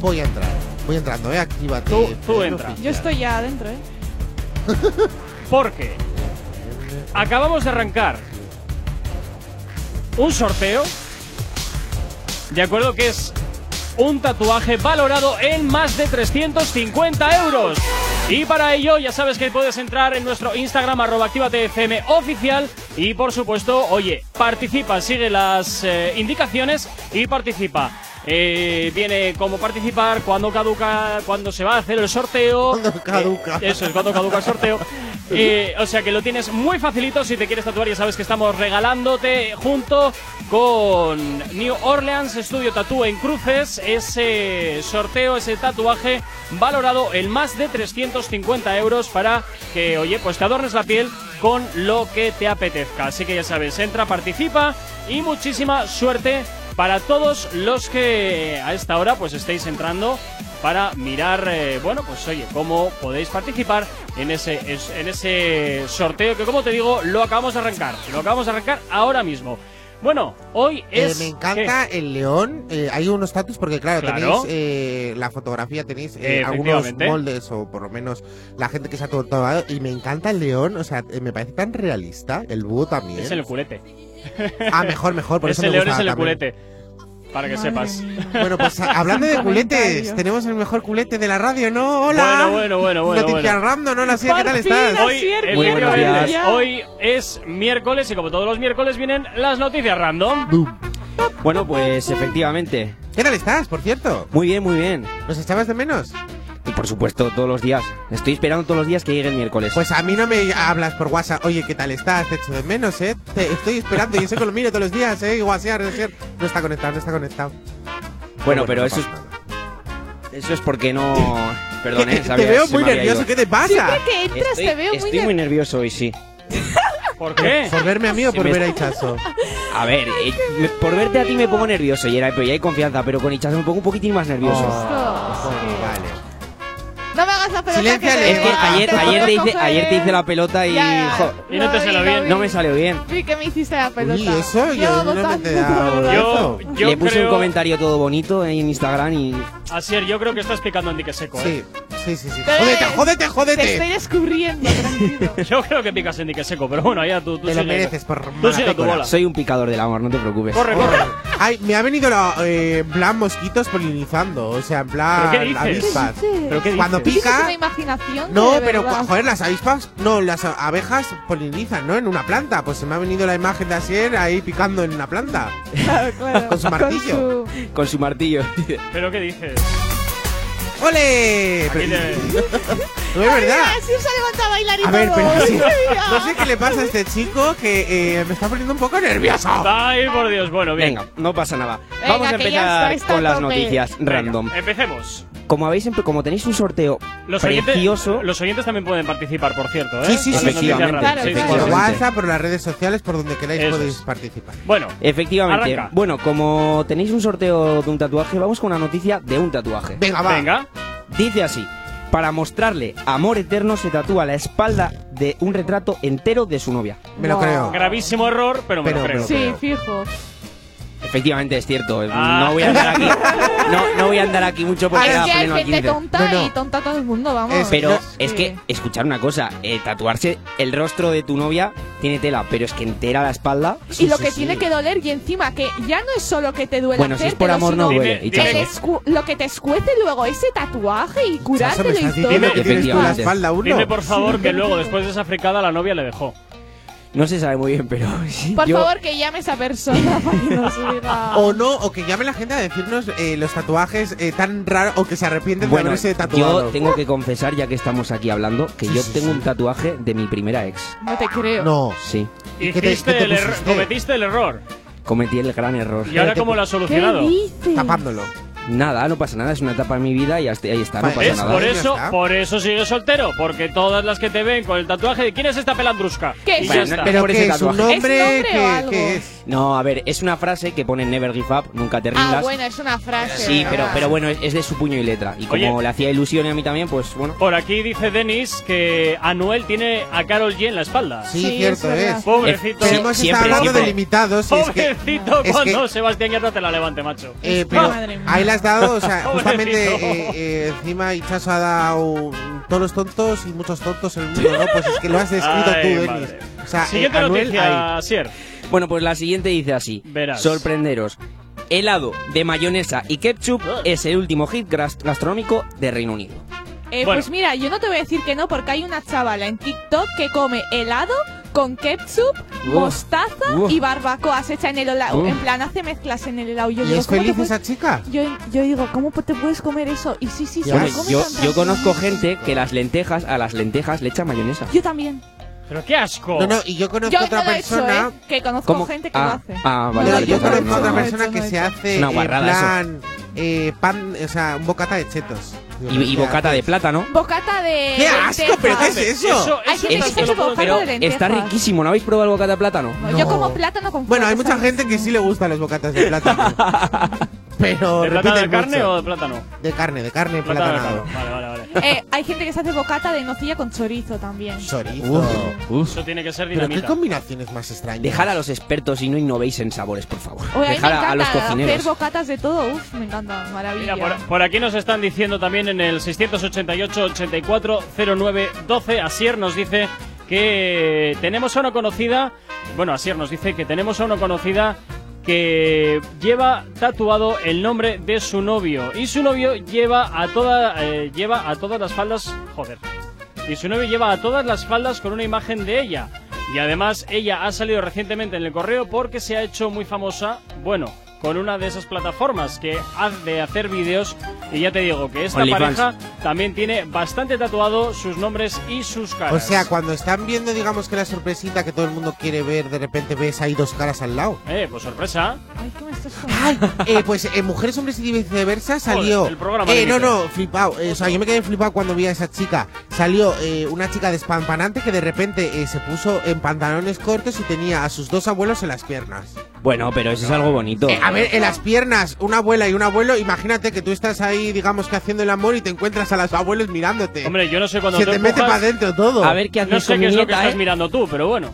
Voy a entrar. Voy entrando, eh. Actívate. Tú- tú entra. Oficial. Yo estoy ya adentro, ¿eh? porque acabamos de arrancar un sorteo, de acuerdo que es un tatuaje valorado en más de 350 euros. Y para ello ya sabes que puedes entrar en nuestro Instagram arroba Actívate FM oficial y por supuesto, oye, participa, sigue las eh, indicaciones y participa. Eh, viene cómo participar, cuándo caduca, cuándo se va a hacer el sorteo. caduca. Eh, eso es cuando caduca el sorteo. <laughs> Eh, o sea que lo tienes muy facilito. Si te quieres tatuar, ya sabes que estamos regalándote junto con New Orleans Studio Tattoo en Cruces ese sorteo, ese tatuaje valorado en más de 350 euros para que, oye, pues te adornes la piel con lo que te apetezca. Así que ya sabes, entra, participa y muchísima suerte para todos los que a esta hora pues estéis entrando para mirar, eh, bueno, pues oye, cómo podéis participar en ese, es- en ese sorteo que como te digo, lo acabamos de arrancar, lo acabamos de arrancar ahora mismo. Bueno, hoy Eh, es... me encanta el león. eh, hay unos status porque, claro, Claro. tenéis eh, la fotografía, tenéis eh, algunos moldes o por lo menos la gente que se ha tatuado. Y me encanta el león, o sea, eh, me parece tan realista. El búho también. Es el culete. Ah, mejor, mejor. Por eso me león es el también. culete. Para que sepas. Bueno, pues a- hablando de <laughs> culetes, tenemos el mejor culete de la radio, ¿no? Hola. Bueno, bueno, bueno, bueno. Noticias bueno. random, ¿no? ¿qué tal estás? Hoy, efectivamente, hoy es miércoles y como todos los miércoles vienen las noticias random. Bueno, pues efectivamente. ¿Qué tal estás, por cierto? Muy bien, muy bien. ¿Nos echabas de menos? Y por supuesto, todos los días. Estoy esperando todos los días que llegue el miércoles. Pues a mí no me hablas por WhatsApp. Oye, ¿qué tal estás? Te echo de menos, ¿eh? Te estoy esperando y eso que lo miro todos los días, ¿eh? WhatsApp, no está conectado, no está conectado. bueno, pero no eso es, eso es porque no, <laughs> perdón, eh, Te sabía- veo se muy nervioso. ¿qué te pasa? Siempre que entras Estoy, te veo muy estoy muy nervioso hoy, sí. <laughs> ¿Por qué? ¿Por verme a mí o por ver a está- Ichazo? A ver, eh, me- por verte a ti me pongo nervioso, y era, pero ya hay confianza, pero con Ichazo me pongo un poquitín más nervioso. No me hagas la pelota que Es que ayer, Te ayer, te puedo hice, coger. ayer te hice la pelota y... Ya, ya. jo, Y no te salió bien. no me salió bien. Vi que me hiciste la pelota. Uy, eso, yo no me. Yo, Le puse creo, un comentario todo bonito en Instagram y... Asier, yo creo que estás picando en dique seco, ¿eh? Sí, sí, sí, sí. Te- Jódete, jódete, Te estoy jódete. descubriendo, tranquilo. <laughs> Yo creo que picas en dique seco, pero bueno, ya tú, tú Te lo mereces por Tú sigue tu bola. Soy un picador del amor, no te preocupes. Corre, corre. Ay, me ha venido la, eh, en plan mosquitos polinizando, o sea, en plan ¿Pero qué dices? avispas. ¿Qué dices? ¿Pero qué Cuando pica, una imaginación no, pero joder, las avispas, no, las abejas polinizan, ¿no? En una planta. Pues se me ha venido la imagen de Asier ahí picando en una planta. Claro, claro. Con su martillo. su- Con su martillo. ¿Pero qué dices? ¡Ole! Pero- te- <laughs> no es verdad. Ay, se levanta a bailar y A ver, todo. pero sí. <laughs> No sé qué le pasa a este chico que eh, me está poniendo un poco nervioso. Ay, por Dios. Bueno, bien. Venga, no pasa nada. Venga, Vamos a empezar con las noticias Venga, random. Empecemos. Como habéis como tenéis un sorteo Los oyentes, precioso, los oyentes también pueden participar, por cierto, ¿eh? Sí, sí, sí, efectivamente. Claro. Por efectivamente. WhatsApp, por las redes sociales, por donde queráis Eso podéis es. participar. Bueno, efectivamente. Arranca. Bueno, como tenéis un sorteo de un tatuaje, vamos con una noticia de un tatuaje. Venga, va. venga. Dice así: Para mostrarle amor eterno se tatúa la espalda de un retrato entero de su novia. Me lo creo. Gravísimo error, pero me Pero- lo creo. Sí, fijo. Efectivamente es cierto. Ah. No voy a andar aquí. No, no voy a andar aquí mucho porque era que hay pleno gente 15. tonta No, no. y tonta todo el mundo, vamos. Es- Pero es que, escuchar una cosa, eh, tatuarse el rostro de tu novia tiene tela, pero es que entera la espalda. y lo sí, que sí. tiene que doler y encima que ya no es solo que te duele Bueno, si es por amor no duele. Dime- dime- lo que te escuece luego ese tatuaje y curártelo y todo. uno. Dime, por favor, Sí. que luego, después de esa fricada, la novia le dejó. No se sabe muy bien, pero <laughs> sí, Por yo- favor, que llame esa persona para que nos diga. <laughs> O no, o que llame la gente a decirnos eh, los tatuajes eh, tan raros o que se arrepienten Bueno, de haberse yo tatuado. tengo que confesar, ya que estamos aquí hablando, que Sí, yo sí, tengo sí. un tatuaje de mi primera ex. No te creo. No. Sí, ¿Y qué te- qué te el error- cometiste el error. cometí el gran error. ¿Y ahora cómo lo has ¿Qué solucionado? dices? Tapándolo. Nada, no pasa nada, es una etapa en mi vida y hasta ahí está, no pasa ¿Ves? nada. Por eso, por eso sigues soltero, porque todas las que te ven con el tatuaje de quién es esta pelandrusca. ¿Qué Y ya está. Pero por que ese es un tatuaje. nombre, ¿Es nombre o que, algo? que es. No, a ver, es una frase que pone Never Give Up, nunca te rindas. Ah, bueno, es una frase. Sí, pero, pero bueno, es, es de su puño y letra. Y como Oye. le hacía ilusión a mí también, pues bueno. Por aquí dice Denis que Anuel tiene a Carol G en la espalda. Sí, Sí, cierto es verdad. es. Pobrecito. Pero hemos siempre, estado hablando siempre. de limitados y es que, Pobrecito es cuando que- Sebastián Yatra te la levante, macho. eh, pero Madre mía. ahí le has dado, o sea, <laughs> justamente eh, eh, encima Ichazo ha dado todos los tontos y muchos tontos en el mundo, ¿no? Pues es que lo has descrito Ay, tú, Denis. O sea, Siguiente eh, Anuel, noticia, ahí. Sier. Bueno, pues la siguiente dice así. Verás. Sorprenderos. Helado de mayonesa y ketchup es el último hit gastronómico de Reino Unido. Eh, Bueno. Pues mira, yo no te voy a decir que no, porque hay una chavala en TikTok que come helado con ketchup, mostaza y barbacoa hecha en el helado. Uf. En plan, hace mezclas en el helado. Yo ¿Y digo, es ¿cómo te feliz puedes- esa chica? Yo, yo digo, ¿cómo te puedes comer eso? Y sí, sí, lo ves, come Yo, yo conozco gente que las lentejas, a las lentejas le echa mayonesa. Yo también. Pero qué asco. No, no, y yo conozco Yo otra no lo he hecho, persona. ¿eh? Que conozco ¿Cómo? gente que ah, lo hace. Ah, vale, No, vale, yo conozco no, otra persona no, que no, se hace Una en eso. plan eh, pan, o sea, un bocata de chetos. Y, y ¿qué bocata de plátano. Bocata de. ¡Qué asco! ¿Pero qué es eso? Eso, Hay gente que bocata Pero de lentejas. está riquísimo, ¿no habéis probado el bocata de plátano? No, Yo como plátano con Bueno, hay mucha gente que sí le gustan los bocatas de plátano. <laughs> Pero ¿De plátano de carne mucho. o de plátano? De carne, de carne Plátano platanado. Vale, vale, vale. Eh, hay gente que se hace bocata de nocilla con chorizo también. Chorizo. Eso tiene que ser Pero qué dinamita. combinaciones más extrañas. Dejar a los expertos y no innovéis en sabores, por favor. Oye, a mí me Dejar a, a los encanta hacer cocineros. bocatas de todo. Uf, me encanta. Maravilla. Mira, por, por aquí nos están diciendo también en el 688-8409-12. Asier nos dice que tenemos a una conocida. Bueno, Asier nos dice que tenemos a una conocida que lleva tatuado el nombre de su novio. Y su novio lleva a, toda, eh, lleva a todas las faldas. Joder. Y su novio lleva a todas las faldas con una imagen de ella. Y además ella ha salido recientemente en el correo porque se ha hecho muy famosa, bueno, con una de esas plataformas que ha de hacer vídeos Y ya te digo que esta OnlyFans. pareja también tiene bastante tatuado sus nombres y sus caras. O sea, cuando están viendo, digamos que la sorpresita que todo el mundo quiere ver, de repente ves ahí dos caras al lado. Eh, pues sorpresa. Ay, ¿qué me estás contando? Eh, pues en Mujeres, Hombres y Viceversa salió. Joder, el programa eh, no, no, flipado. Eh, o sea, yo me quedé flipado cuando vi a esa chica. Salió eh, una chica despampanante que de repente eh, se puso en pantalones cortos y tenía a sus dos abuelos en las piernas. Bueno, pero eso es algo bonito. Eh, a ver, en las piernas, una abuela y un abuelo, imagínate que tú estás ahí, digamos que haciendo el amor y te encuentras a los abuelos mirándote. Hombre, yo no sé cuando Se te mete para adentro todo. A ver qué haces No sé con qué mi es lo que estás ¿eh? mirando tú, pero bueno.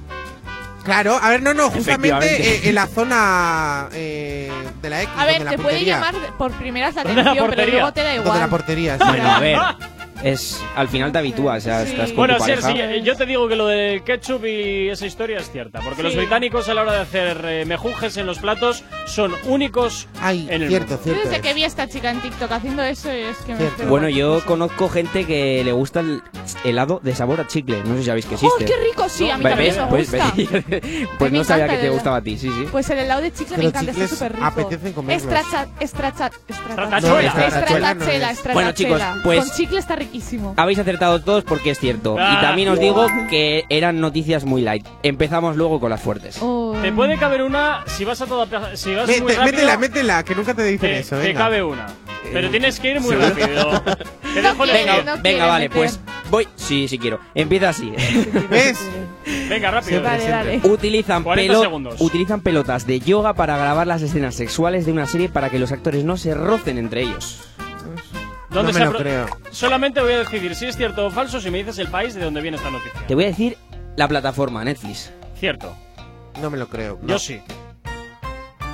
Claro, a ver, no, no, justamente eh, en la zona eh, de la X. A ver, donde la te puede portería. llamar por primeras la ¿Dónde la atención, pero portería? luego te da Donde la igual. portería, sí. Bueno, a ver. <laughs> Es, al final te habitúas, Sí. estás con Bueno, tu sí, pareja. sí, yo te digo que lo del ketchup y esa historia es cierta, porque los Sí. británicos a la hora de hacer eh, mejujes en los platos son únicos Ay, en el cierto, mundo. Yo cierto. desde es. que vi a esta chica en TikTok haciendo eso es que me Bueno, yo cosa. conozco gente que le gusta el helado de sabor a chicle. No sé si sabéis que ¡Oh, existe. qué rico! Sí, a mí también me Pues, gusta. <laughs> pues me no sabía que el te helado. gustaba a ti, sí, sí. Pues el helado de chicle Que me los encanta, está súper rico. apetecen comerlos. Estracha, estracha, estracha. Stracciatella. No, estracciatella no Estracciatella, es. Bueno, chicos, pues- Con chicle está riquísimo. Habéis acertado todos porque es cierto. Ah. Y también os digo que eran noticias muy light. Empezamos luego con las fuertes. Oh. Te puede caber una si vas a toda si vas muy Mete- rápido. métela, métela, que nunca te dicen te, eso, te venga. cabe una. Pero tienes que ir muy ¿seguro? rápido. <laughs> Te dejo quiere, elegir. no Venga, vale, meter. pues voy. Sí, sí quiero. Empieza así. <laughs> ¿Ves? Venga, rápido. Vale, utilizan, 40 pelo- segundos. utilizan pelotas de yoga para grabar las escenas sexuales de una serie para que los actores no se rocen entre ellos. ¿Dónde no me lo creo. Solamente voy a decidir si es cierto o falso si me dices el país de donde viene esta noticia. Te voy a decir la plataforma, Netflix. Cierto. No me lo creo. no. Yo sí.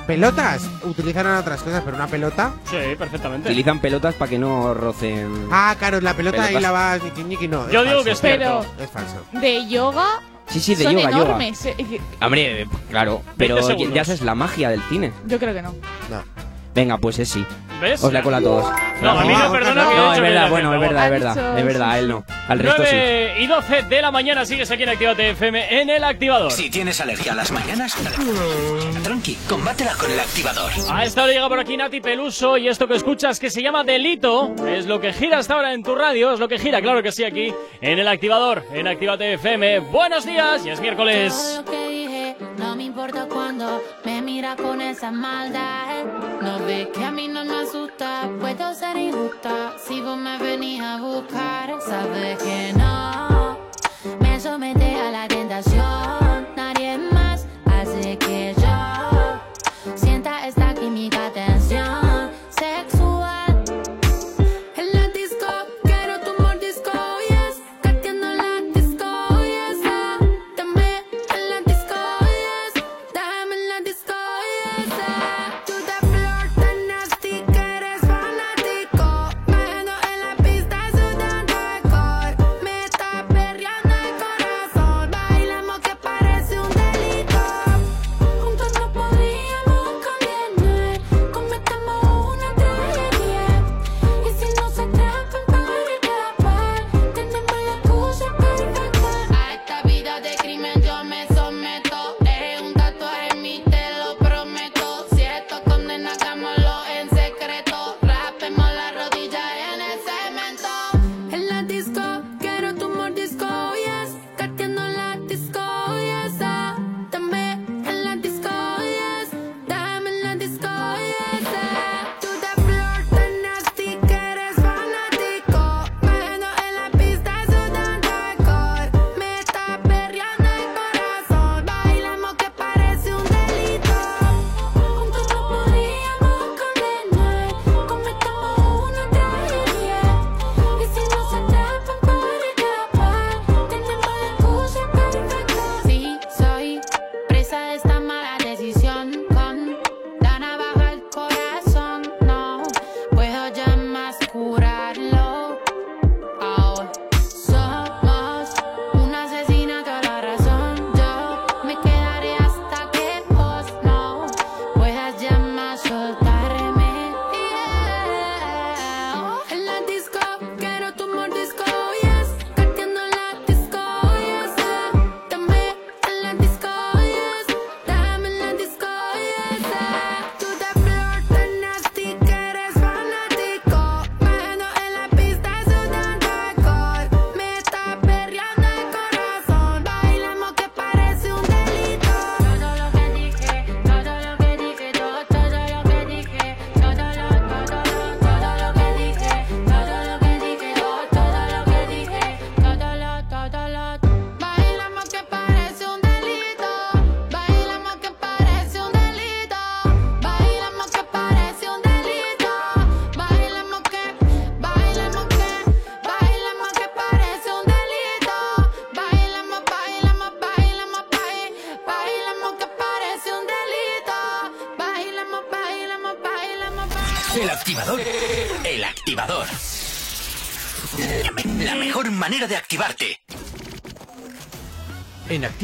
¿Pelotas? Utilizarán otras cosas, pero una pelota. Sí, perfectamente. Utilizan pelotas para que no rocen. Ah, claro, la pelota ahí Pelotas. la vas ñiqui, ñiqui, no. Yo es digo falso. que es Pero- cierto. Es falso. De yoga Sí, sí, de son yoga, yoga. enormes. Eh, Hombre, claro, pero ya, segundos. ya es la magia del cine. Yo creo que no. No. Venga, pues es sí. ¿Ves? Os la cola a todos. No, a mí no, perdona que No, es verdad, bueno, es verdad, es verdad. dicho- Es verdad, sí, a él no. Al resto sí. 9 y 12 de la mañana sigues aquí en Actívate FM en el activador. Si tienes alergia a las mañanas, tranqui, combátela con el activador. A esta hora llega por aquí Nati Peluso y esto que escuchas que se llama Delito es lo que gira hasta ahora en tu radio, es lo que gira, claro que sí, aquí en el activador, en Actívate FM. Buenos días y es miércoles. No me importa cuando me mira con esa maldad. No ve que a mí no me asusta, puedo ser injusta. Si vos me venís a buscar, sabes que no me somete a la tentación.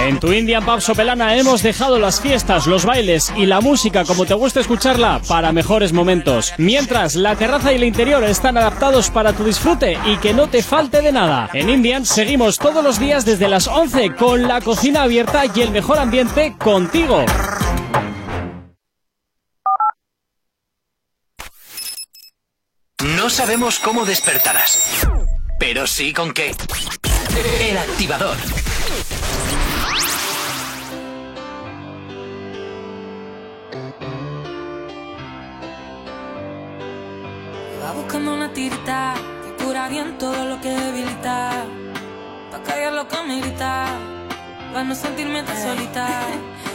En tu Indian Pub Sopelana hemos dejado las fiestas, los bailes y la música como te gusta escucharla para mejores momentos. Mientras la terraza y el interior están adaptados para tu disfrute y que no te falte de nada. En Indian seguimos todos los días desde las 11 con la cocina abierta y el mejor ambiente contigo. No sabemos cómo despertarás, pero sí con qué. El activador. Buscando una tirita que cura bien todo lo que debilita. Pa' callar lo que me grita, pa' no sentirme tan solita.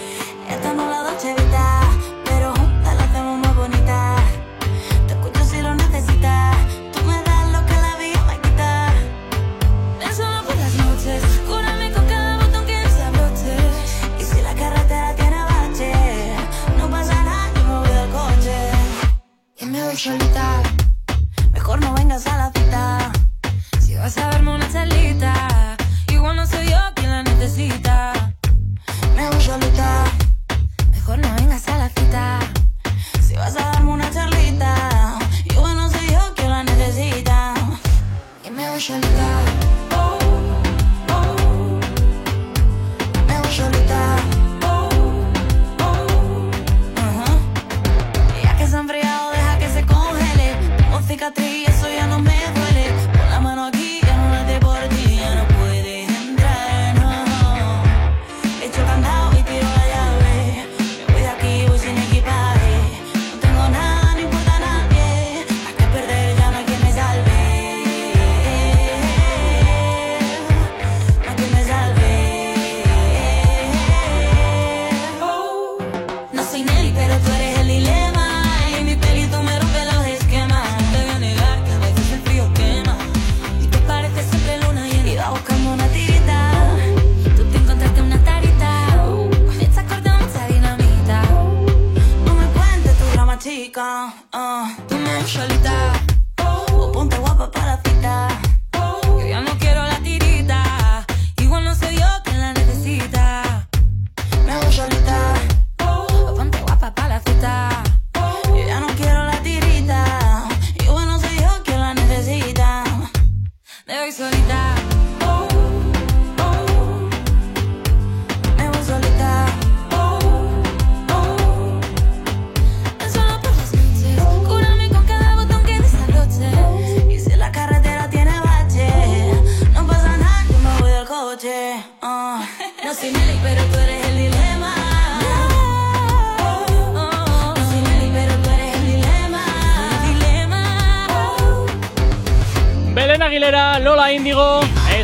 <laughs> Esta no la Dolce Vita, pero juntas la hacemos más bonita. Te escucho si lo necesitas. Tú me das lo que la vida me quita. Ven solo por las noches, cúrame con cada botón que se abroche. Y si la carretera tiene bache, no pasa nada, yo me voy del coche. Y me voy solita, vengas a la. Si vas a verme una charlita, igual no soy yo quien la necesita. Me voy solita, Mejor no vengas a la cita. si vas a darme una charlita. Igual no soy yo quien la necesita. Y me voy solita.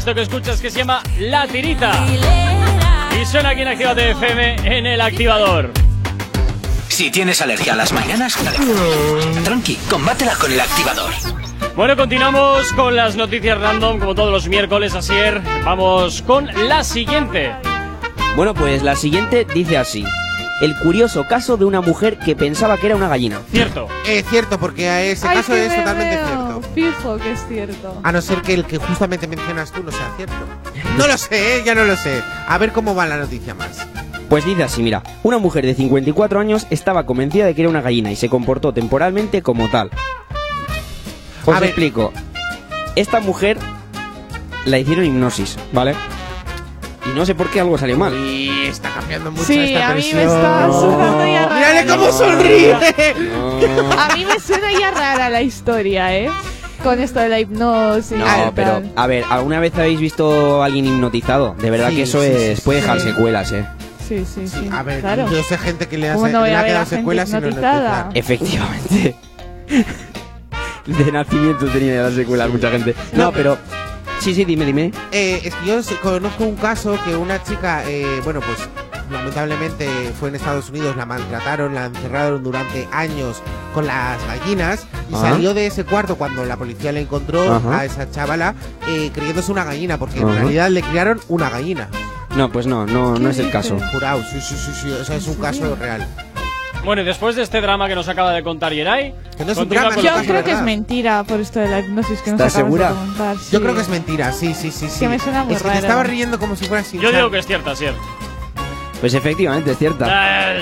Esto que escuchas que se llama La Tirita. Y suena aquí en Actívate FM en el activador. Si tienes alergia a las mañanas, tranqui, combátela con el activador. Bueno, continuamos con las noticias random, como todos los miércoles, Asier. Vamos con la siguiente. Bueno, pues la siguiente dice así. El curioso caso de una mujer que pensaba que era una gallina. Cierto. Es cierto, porque ese Ay, caso es me totalmente veo. cierto. Fijo que es cierto. A no ser que el que justamente mencionas tú no sea cierto. No lo sé, ¿eh? ya no lo sé. A ver cómo va la noticia más. Pues dice así, mira, una mujer de 54 años estaba convencida de que era una gallina y se comportó temporalmente como tal. Os A ver. explico. Esta mujer la hicieron hipnosis, ¿vale? Y no sé por qué algo salió mal. Y está cambiando mucho Sí, esta a mí me está sonando ya rara. ¡Mírale cómo sonríe! A mí me suena ya rara la historia, ¿eh? Con esto de la hipnosis. No, pero tal. a ver, ¿alguna vez habéis visto a alguien hipnotizado? De verdad Sí, que eso sí, es sí, puede sí. dejar secuelas, eh. Sí, sí, sí. A ver, claro. yo sé gente que le, hace, ¿Cómo no le ha quedado secuelas y no hipnotizada? Efectivamente. De nacimiento tenía las secuelas mucha gente. No, pero sí, sí, dime, dime. Eh, es que yo conozco un caso que una chica, eh, bueno, pues lamentablemente fue en Estados Unidos, la maltrataron, la encerraron durante años con las gallinas y Ah. salió de ese cuarto cuando la policía le encontró Ajá. a esa chavala eh, creyéndose una gallina, porque en Ajá. realidad le criaron una gallina. No, pues no, no, no es el caso. Jurado, sí, sí, sí, sí, o sea, es un caso real. Bueno, y después de este drama que nos acaba de contar Yeray, no es un drama, con Yo creo que es mentira por esto de la hipnosis que nos ¿Estás acabas segura? de comentar. sí. Yo creo que es mentira, sí, sí, sí, sí. que me suena muy es que te estaba riendo como si fuera sin Yo digo que es cierta, Asier. Pues efectivamente, es cierta.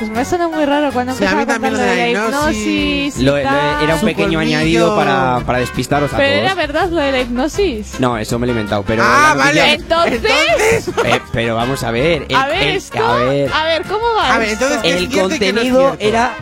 Pues me suena muy raro cuando Sí, a mí también lo de la hipnosis. y Lo- lo- tal. era un pequeño colmillo. añadido para, para despistaros a Pero era todos. verdad lo de la hipnosis. No, eso me lo he inventado, pero. Ah, la noticia- vale. Entonces, Eh, pero vamos a ver. el- a ver el- esto. a ver, A ver, ¿cóómo va? A ver, esto? entonces, ¿qué es el cierto y qué no es contenido cierto? era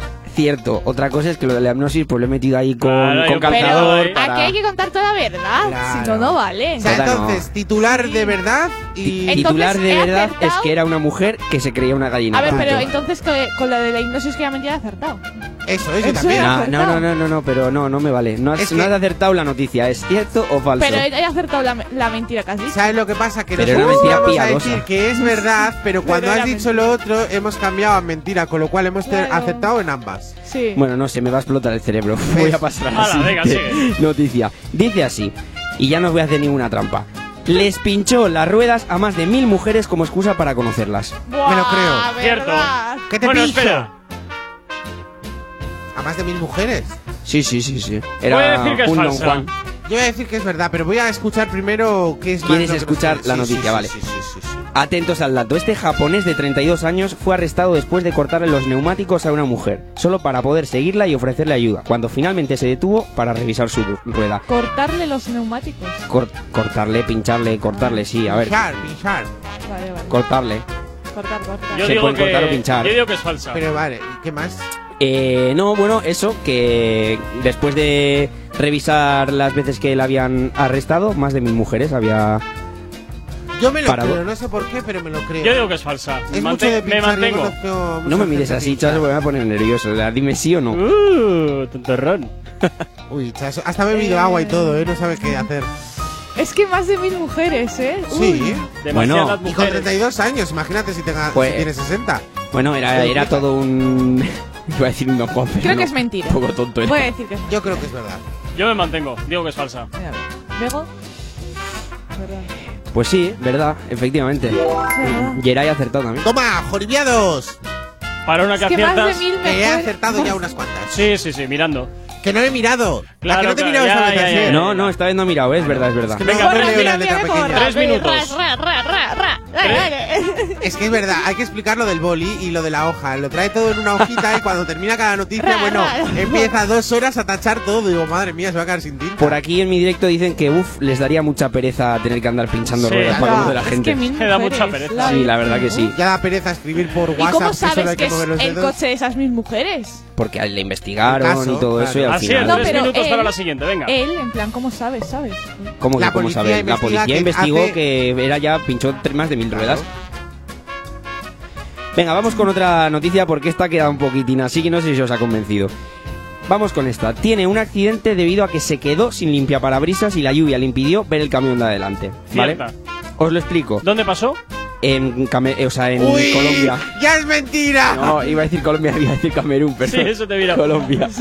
cierto. Otra cosa es que lo de la hipnosis, pues lo he metido ahí con, Claro, con calzador. Pero, para- Aquí hay que contar toda la verdad. Claro. Si no, no vale. O sea, entonces, titular de verdad y... Entonces, Titular de verdad acertado. es que era una mujer que se creía una gallina. A ver, pero entonces con, con lo de la hipnosis que ya mentira he acertado. Eso, eso Eso también. No, no, no, no, no, pero no, no me vale. No has, Es que- no has acertado la noticia, ¿es cierto o falso? Pero he, acertado la, la mentira que has dicho. ¿Sabes lo que pasa? Que Pero nosotros era mentira vamos a piadosa. decir que es verdad, pero cuando has dicho lo otro, hemos cambiado a mentira, con lo cual hemos Claro. aceptado en ambas. Sí. Bueno, no sé, me va a explotar el cerebro. <laughs> Voy a pasar a la Hala, venga, siguiente noticia. Dice así, y ya no os voy a hacer ninguna trampa. Les pinchó las ruedas a más de mil mujeres como excusa para conocerlas. Buah, me lo creo. Cierto. ¿Qué te bueno, pincho? espera. A más de mil mujeres. Sí, sí, sí, sí. Voy a Era decir que es un don falsa. Juan. Yo voy a decir que es verdad, pero voy a escuchar primero qué es más ¿Quieres lo que escuchar la sí, noticia? sí, Vale. Sí, sí, sí, sí. Atentos al dato. Este japonés de 32 años fue arrestado después de cortarle los neumáticos a una mujer, solo para poder seguirla y ofrecerle ayuda, cuando finalmente se detuvo para revisar su rueda. Cortarle los neumáticos. Cor- cortarle, pincharle, cortarle, sí, a ver. Pinchar, pinchar. Vale, vale. Cortarle. Cortar, cortar. Yo Se digo pueden que, cortar o pinchar. Yo digo que es falsa. Pero vale, ¿y qué más? Eh, no, bueno, eso, que después de revisar las veces que la habían arrestado, más de mil mujeres había... Yo me lo Parado. creo, no sé por qué, pero me lo creo. Yo digo que es falsa. es Mante- mucho de me pinchar, mantengo. conozco No me mires gente así, chaval, me voy a poner nervioso. o sea, Dime sí o no. Uh, tontorrón. <laughs> Uy, chaso, hasta he bebido agua y todo, ¿eh? No sabe qué hacer. Es que más de mil mujeres, ¿eh? Sí. Uy. Demasiadas Bueno. Y con mujeres. 32 años, imagínate si, tenga, Pues- si tiene 60. Bueno, era, era todo un... <laughs> Iba a decir un don Juan, pero Creo no. que es mentira. Un poco tonto era. Voy a decir que es Yo creo que es verdad. Yo me mantengo. Digo que es falsa. Luego. Verdad. Pues sí, verdad, efectivamente. Geray ha acertado también. ¡Toma, joribiados! Para una que Es que más de aciertas. mil Que he mejor. acertado ya unas cuantas. Sí, sí, sí, mirando. Que no he mirado. Claro, ¿A que no te he claro, mirado ya, esta vez ya, ya, No, no, esta vez no he mirado, es verdad, es verdad. Venga, Corre, mira, mira. Tres minutos. Ra, ra, ra, ra, ra. Es que es verdad, hay que explicar lo del boli y lo de la hoja. Lo trae todo en una hojita y cuando termina cada noticia, bueno, empieza dos horas a tachar todo. Digo, madre mía, se va a quedar sin tinta. Por aquí en mi directo dicen que, uff, les daría mucha pereza tener que andar pinchando Sí. ruedas para conocer a la es gente. que mil Me <laughs> da mucha pereza. Sí, la verdad que sí. Ya da pereza escribir por ¿Y WhatsApp. cómo que solo sabes que que es el dedos. coche de esas mis mujeres? Porque le investigaron caso, y todo eso y al Así es, final... No, tres pero minutos él- para la siguiente, venga. Él, en plan, ¿cómo sabes, sabes? ¿Cómo que La cómo policía saber? La policía que investigó hace- que era ya pinchó más de mil ruedas. Venga, vamos con otra noticia porque esta queda un poquitín así que no sé si os ha convencido. Vamos con esta. Tiene un accidente debido a que se quedó sin limpiaparabrisas y la lluvia le impidió ver el camión de adelante. ¿Vale? Cierta. Os lo explico. ¿Dónde pasó? En, Came- eh, o sea, en ¡Uy! Colombia. ¡Ya es mentira! No, iba a decir Colombia, <laughs> iba a decir Camerún, pero Sí, eso te mira. Colombia. <laughs>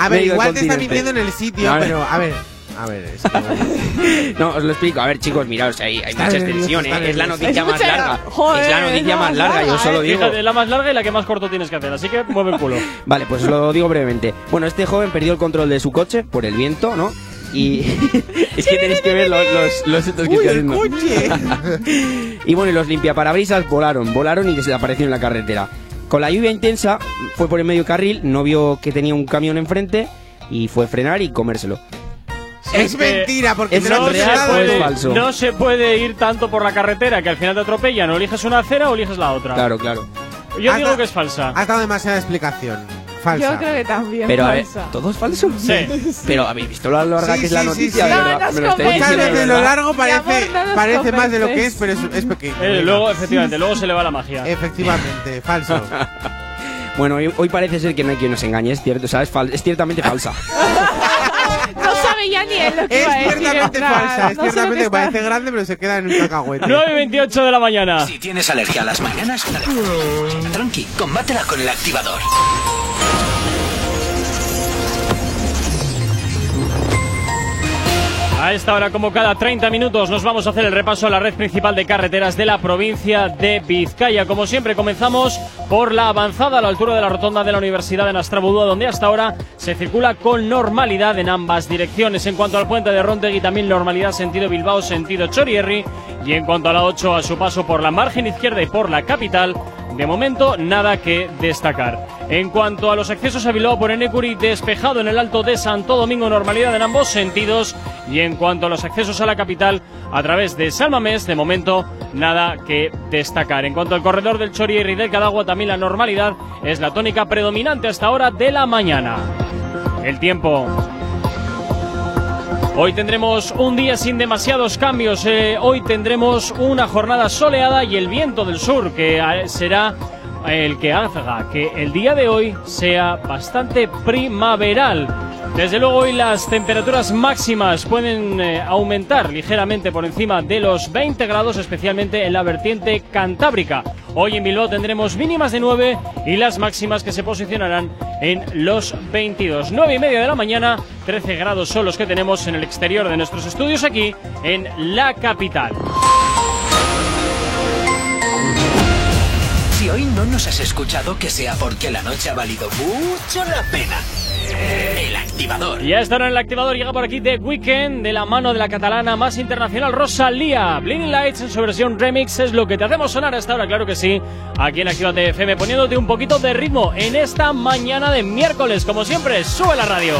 A ver, igual te está mintiendo en el sitio, No, pero a ver. A ver, es que. <laughs> No, os lo explico. A ver, chicos, miraos, hay, hay Está mucha nervioso, extensión, está ¿eh? Es la noticia más larga. joder, es la noticia no, más larga, yo solo ¿eh? digo. Fíjate, la más larga y la que más corto tienes que hacer, así que mueve el culo. Vale, pues os lo digo brevemente. Bueno, este joven perdió el control de su coche por el viento, ¿no? Y <laughs> es que tenéis que ver los, los, los estos que ¡Uy, estoy el haciendo. coche! <laughs> Y bueno, y los limpiaparabrisas volaron, volaron y desaparecieron en la carretera. Con la lluvia intensa, fue por el medio carril, no vio que tenía un camión enfrente y fue a frenar y comérselo. es mentira, porque es No se, puede, falso? no se puede ir tanto por la carretera que al final te atropellan. O eliges una acera o eliges la otra. Claro, claro. Yo Has digo da- que es falsa. Has dado demasiada explicación. Falsa. Yo creo que también. Pero a ver, falsa. ¿todo es falso? Sí. Pero habéis visto lo larga Sí, que es la sí, sí, noticia, sí. de No, verdad. nos Me lo estáis diciendo de lo verdad. largo Mi parece, amor, no nos parece más de lo que es, pero es, es pequeño. Eh, luego, efectivamente, luego se le va la magia. Efectivamente, <laughs> falso. Bueno, hoy, hoy parece ser que no hay quien nos engañe, es cierto, o sea, es, fal- es ciertamente falsa. <laughs> No sabe ya ni él lo que es iba a decir, en ciertamente plan, falsa. Es no sé lo ciertamente que que está- parece grande, pero se queda en un cacahuete. 9 y 28 de la mañana. Si tienes alergia a las mañanas, tranqui, combátela con el activador. A esta hora, como cada 30 minutos, nos vamos a hacer el repaso a la red principal de carreteras de la provincia de Vizcaya. Como siempre, comenzamos por la avanzada a la altura de la rotonda de la Universidad de Nastrabudúa, donde hasta ahora se circula con normalidad en ambas direcciones. En cuanto al puente de Rontegui, también normalidad sentido Bilbao, sentido Chorierri. Y en cuanto a la 8, a su paso por la margen izquierda y por la capital, de momento, nada que destacar. En cuanto a los accesos a Bilbao por Enecuri, despejado en el Alto de Santo Domingo, normalidad en ambos sentidos. Y en cuanto a los accesos a la capital, a través de Salmamés, de momento, nada que destacar. En cuanto al corredor del Chorier y del Cadagua, también la normalidad es la tónica predominante hasta hora de la mañana. El tiempo. Hoy tendremos un día sin demasiados cambios. eh, hoy tendremos una jornada soleada y el viento del sur, que eh, será el que haga que el día de hoy sea bastante primaveral. Desde luego hoy las temperaturas máximas pueden eh, aumentar ligeramente por encima de los 20 grados, especialmente en la vertiente cantábrica. Hoy en Bilbao tendremos mínimas de 9 y las máximas que se posicionarán en los 22. 9 y media de la mañana, 13 grados son los que tenemos en el exterior de nuestros estudios aquí en la capital. Si hoy no nos has escuchado, que sea porque la noche ha valido mucho la pena. El activador. Y a esta hora en el activador llega por aquí The Weekend de la mano de la catalana más internacional Rosalía. Blinding Lights en su versión remix es lo que te hacemos sonar hasta ahora, claro que sí. Aquí en Activate FM poniéndote un poquito de ritmo en esta mañana de miércoles. Como siempre, sube la radio.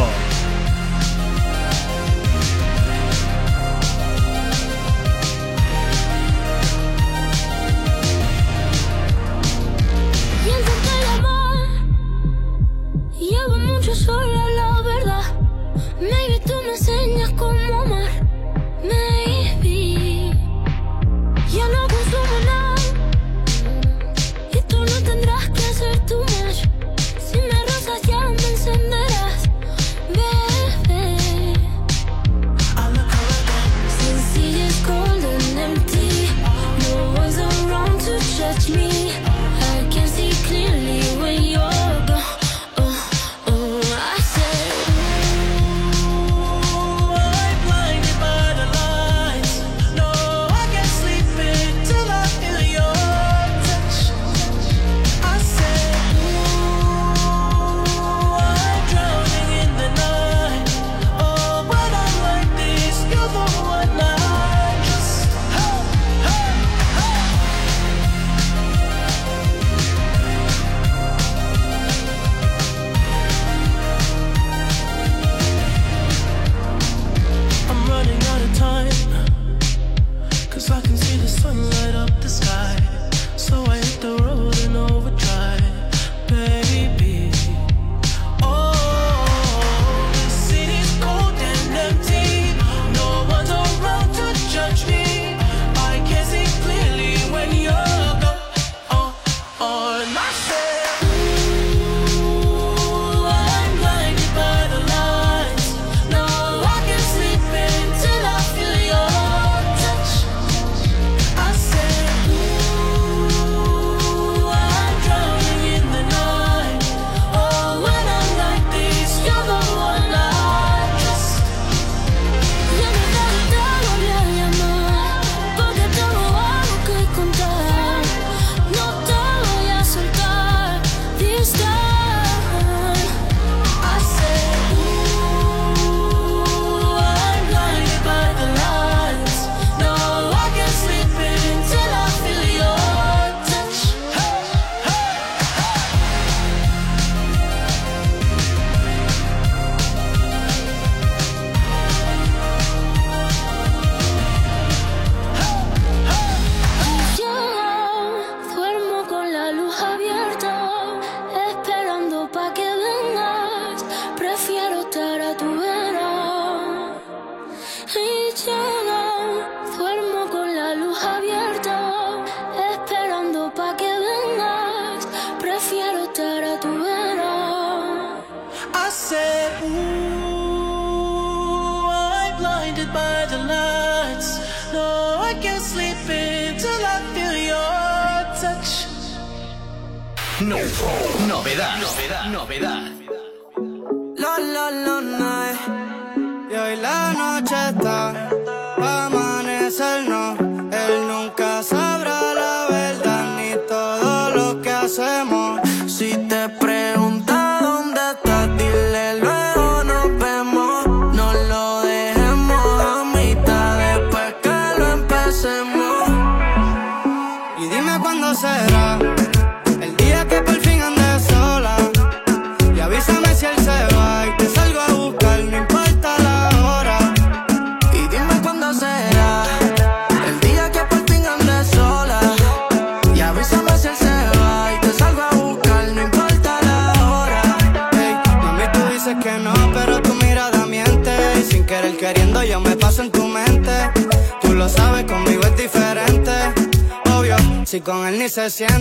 Se.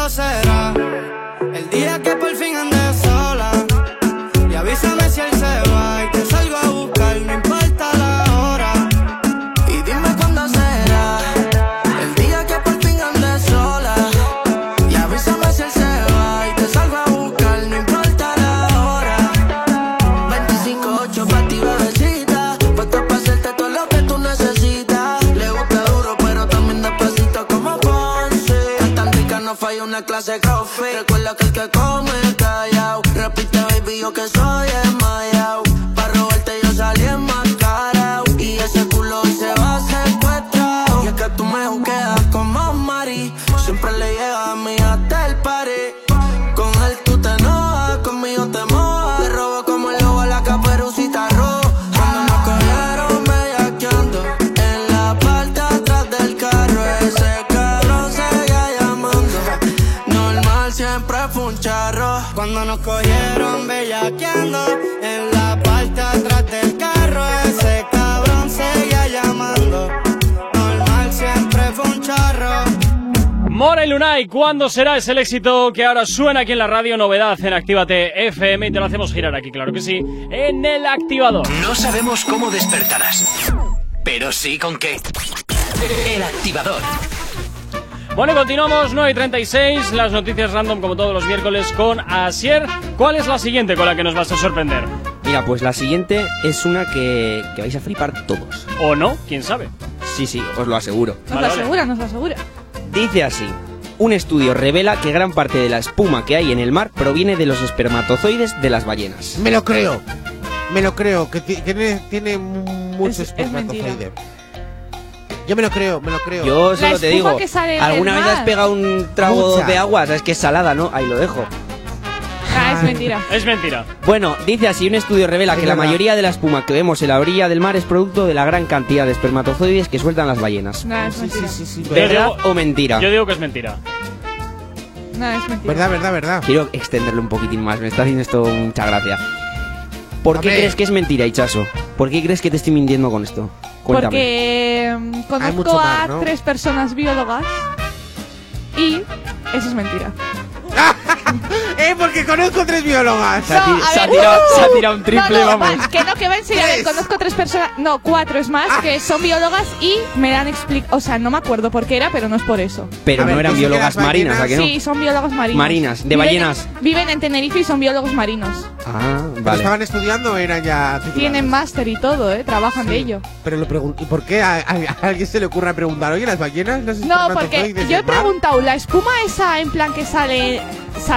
Cuándo será. El día que por fin ande que que come Mora y Lunay, ¿cuándo será ese el éxito que ahora suena aquí en la radio? Novedad en Actívate FM y te lo hacemos girar aquí, claro que sí, en el activador. No sabemos cómo despertarás, pero sí con qué. El activador. Bueno, y continuamos, 9 y 36, las noticias random como todos los miércoles con Asier. ¿Cuál es la siguiente con la que nos vas a sorprender? Mira, pues la siguiente es una que, que vais a flipar todos. ¿O no? ¿Quién sabe? Sí, sí, os lo aseguro. Nos lo asegura, nos lo asegura. Dice así. Un estudio revela que gran parte de la espuma que hay en el mar proviene de los espermatozoides de las ballenas. Me lo creo. Me lo creo, que ti- tiene, tiene mucho espermatozoide. Yo me lo creo, me lo creo. Yo solo te digo, que sale del ¿alguna vez has pegado un trago Mucha. de agua? Sabes que es salada, ¿no? Ahí lo dejo. Ah, es mentira. Es mentira. Bueno, dice así, un estudio revela Es que la mayoría de la espuma que vemos en la orilla del mar es producto de la gran cantidad de espermatozoides que sueltan las ballenas. No, es mentira. ¿Verdad o mentira? Yo digo que es mentira. No, es mentira. Verdad, verdad, verdad. Quiero extenderlo un poquitín más, me está haciendo esto mucha gracia. ¿Por qué Hombre. crees que es mentira, Ichaso? ¿Por qué crees que te estoy mintiendo con esto? Cuéntame. Porque mm, conozco mucho a tres personas biólogas y eso es mentira. <laughs> <laughs> ¡Eh, porque conozco tres biólogas! Se ha No, a se ha ver, tirado- ¡uh! se ha tirado un triple, no, no, vamos. va, que no, que va en serio. A ver, Tres. conozco tres personas, no, cuatro es más, Ah. que son biólogas y me dan explicado, o sea, no me acuerdo por qué era, pero no es por eso. Pero A ver, no eran dice que biólogas marinas, ¿a que no? Sí, son biólogas marinos. Marinas, de Viven- ballenas. Viven en Tenerife y son biólogos marinos. Ah, ¿Pero vale. estaban estudiando o eran ya titulados? Tienen máster y todo, ¿eh? Trabajan de ello. Pero lo pregun- ¿y por qué a, a- a alguien se le ocurre preguntar, oye, las ballenas, No, porque yo he preguntado, la espuma esa en plan que sale,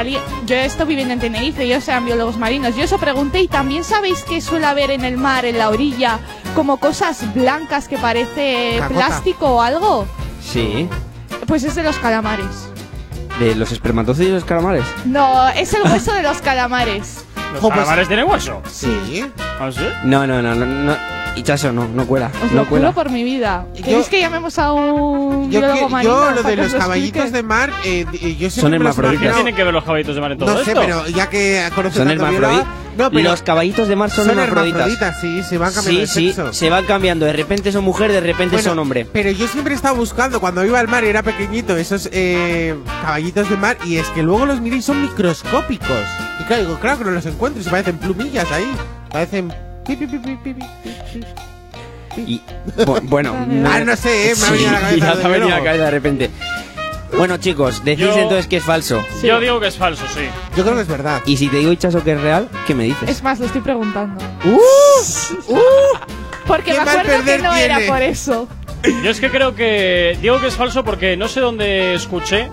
yo estoy viviendo en Tenerife, ellos sean biólogos marinos, yo eso pregunté y también sabéis que suele haber en el mar, en la orilla, como cosas blancas que parece Cacota. plástico o algo, Sí. pues es de los calamares. ¿De los espermatozoides y los calamares? No, es el hueso de los calamares. <laughs> ¿Los calamares tienen hueso? Sí. ¿Ah, sí? No, no, no, no, no. Hichazo, no, no cuela. Os no lo cuela. juro por mi vida. Yo- ¿Queréis que llamemos a un Yo, biólogo que- marino yo lo para de que los os lo caballitos explique? de mar, eh, eh, yo Son me los hermafroditas. ¿Qué tienen que ver los caballitos de mar en todo No sé, esto? pero ya que conoces Son tanto hermafroditas. bióloga- No, pero Los caballitos de mar son, son hermafroditas. hermafroditas, sí, se van cambiando Sí, de sí, sexo. se van cambiando. De repente son mujer, de repente Bueno, son hombre. Pero yo siempre estaba buscando, cuando iba al mar y era pequeñito, esos eh, caballitos de mar, y es que luego los miré y son microscópicos. Y claro, digo, claro que no los encuentro, y se parecen plumillas ahí. Parecen... Y, bu- bueno, <laughs> Ah, no sé, eh, me ha venido a la cabeza <laughs> ya de ha venido a la cabeza de repente. Bueno, chicos, decís Yo- entonces que es falso. Yo digo que es falso, sí. Yo creo que es verdad. Y si te digo Hichazo que es real, ¿qué me dices? Es más, lo estoy preguntando. ¡Uh! ¡Uh! Porque Qué me mal acuerdo que perder no era tiene. por eso. Yo es que creo que. Digo que es falso porque no sé dónde escuché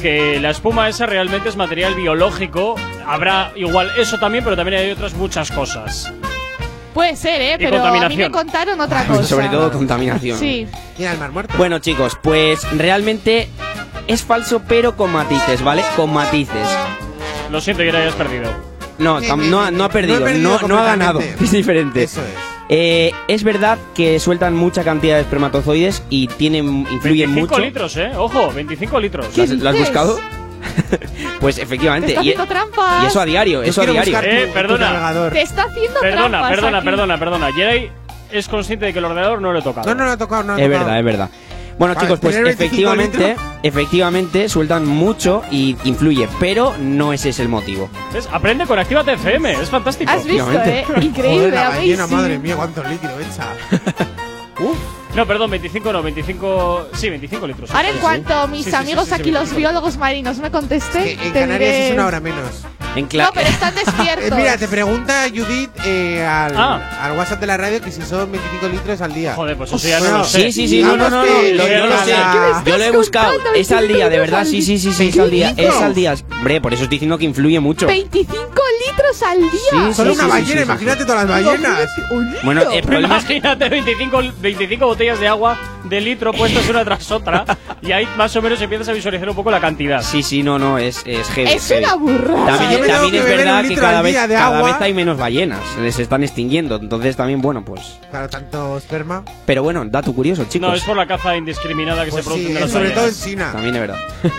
que la espuma esa realmente es material biológico. Habrá igual eso también, pero también hay otras muchas cosas. Puede ser, ¿eh? Pero a mí me contaminación. contaron otra <laughs> cosa. Sobre todo contaminación. Sí. Y al mar muerto. Bueno, chicos, pues realmente es falso, pero con matices, ¿vale? Con matices. Lo siento que ya hayas perdido. No, Sí, tam- sí, no, sí. no ha No he perdido, no, perdido no, ha ganado. completamente. <laughs> Es diferente. Eso es. Eh, es verdad que sueltan mucha cantidad de espermatozoides y tienen, influyen 25 mucho. litros, ¿eh? Ojo, 25 litros. ¿Lo has, lo has dices? buscado? <laughs> pues Te efectivamente. está Y, haciendo trampas. y eso a diario, Yo eso a diario. Eh, tu- perdona. tu navegador. Te está haciendo Perdona, trampas perdona, aquí. perdona, perdona. Jedi es consciente de que el ordenador no le he tocado. No, no lo he tocado, no lo he Es tocado. verdad, es verdad. Bueno, Vale, chicos, pues tener 25 efectivamente, efectivamente sueltan mucho y influye, pero no ese es el motivo. ¿Ves? Aprende con Actívate FM, es fantástico. Has visto, ¿eh? Increíble, Joder, la amazing. madre mía, cuánto líquido echa. <laughs> Uf. No, perdón, 25 no, 25. Sí, 25 litros. Ahora, en cuanto sí. mis amigos sí, sí, aquí, los 25. biólogos marinos, me contesten, Que en te Canarias diré- es una hora menos. En No, pero están <laughs> Eh, despiertos. mira, te pregunta Judith eh, al, Ah. al WhatsApp de la radio que si son 25 litros al día. Joder, pues eso ya no lo sé. Sí, sí, sí, no, no, no, no, Digamos que lo- yo lo sé. Yo lo he buscado. contando, Es al día, de verdad, sí, sí, sí, sí, es al día. Es 25. al día. Hombre, por eso estoy diciendo que influye mucho. 25 litros al día. Sí, Solo sí, una sí, ballena, sí, sí, sí. imagínate todas las ballenas. Bueno, el problema es que Imagínate 25, 25 botellas de agua de litro puestas una tras otra y ahí más o menos empiezas a visualizar un poco la cantidad. Sí, sí, no, no, es, es heavy. Es heavy. una burrada. También, Yo me tengo también es verdad que cada vez, de cada agua. vez hay menos ballenas, les están extinguiendo, entonces también, bueno, pues... Claro, tanto esperma. Pero bueno, dato curioso, chicos. No, es por la caza indiscriminada que Pues se produce sí, de eh, las sobre todo en ballenas. China. También es verdad. <laughs>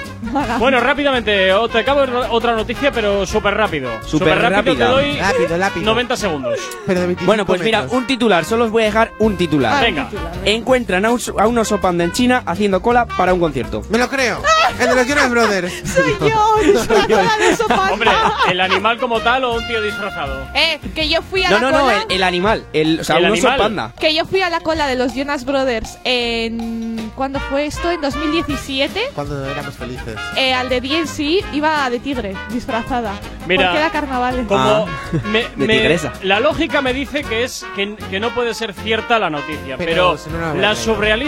Bueno, rápidamente, te acabo de- otra noticia, pero súper rápido. Súper rápido, te doy Rápido, rápido. 90 segundos. Pero de 25 Bueno, pues mira, metros. un titular, solo os voy a dejar un titular. Venga. Encuentran a un, a un oso panda en China haciendo cola para un concierto. Me lo creo. El de los Jonas Brothers. <laughs> Soy yo, disfrazada de oso panda. Hombre, ¿el animal como tal o un tío disfrazado? Eh, que yo fui a No, la no, no, cola. el, el animal, el, o sea, ¿El un oso animal? panda. Que yo fui a la cola de los Jonas Brothers en. ¿Cuándo fue esto? En 2017. Cuando éramos felices. Eh, al de DNC iba de tigre, disfrazada. Mira, Porque era carnaval. Como Ah, me- de me- tigresa. la lógica me dice que es que, que no puede ser cierta la noticia, Pero pero, si no, no la traído.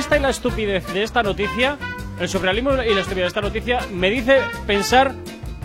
Surrealista y la estupidez de esta noticia, el surrealismo y la estupidez de esta noticia me dice pensar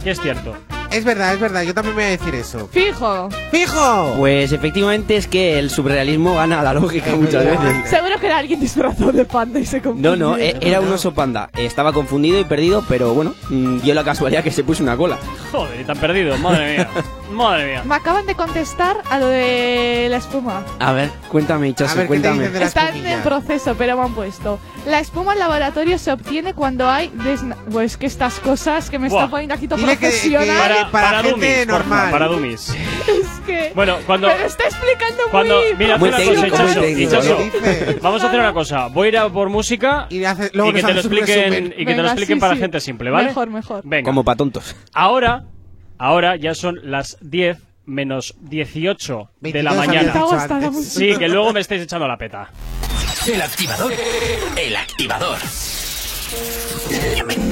que es cierto. Es verdad, es verdad. Yo también voy a decir eso. Fijo. ¡Fijo! Pues efectivamente es que el surrealismo gana a la lógica muchas veces. Seguro que era alguien disfrazado de panda y se confundió. No, no, e- era un oso panda. Estaba confundido y perdido, pero bueno, mm, dio la casualidad que se puso una cola. Joder, y tan perdido, madre mía. <laughs> Madre mía. Me acaban de contestar a lo de la espuma. A ver, cuéntame, Ichazo, ver, ¿qué te cuéntame. dicen de la Están espumilla? en proceso, pero me han puesto. La espuma en laboratorio se obtiene cuando hay. desna- Pues que estas cosas que me Buah. están poniendo aquí todo Dile que- profesional. Para, para para gente dummies, porfa, normal. para dummies. <laughs> Es que. Bueno, cuando Me lo está explicando cuando muy. mira, haz Muy una técnico, cosa, muy Ichazo, técnico, Ichazo, ¿no? Dice. <laughs> Vamos a hacer una cosa. Voy a ir a por música Y, hace- luego y que nos te lo haces un expliquen resumen. y que te lo Venga, expliquen sí, para sí. gente simple, ¿vale? Mejor, mejor. Venga. Como para tontos. Ahora, ahora ya son las 10 menos 18 de la 22 mañana. Sí, que luego me estáis echando la peta. El activador. El activador.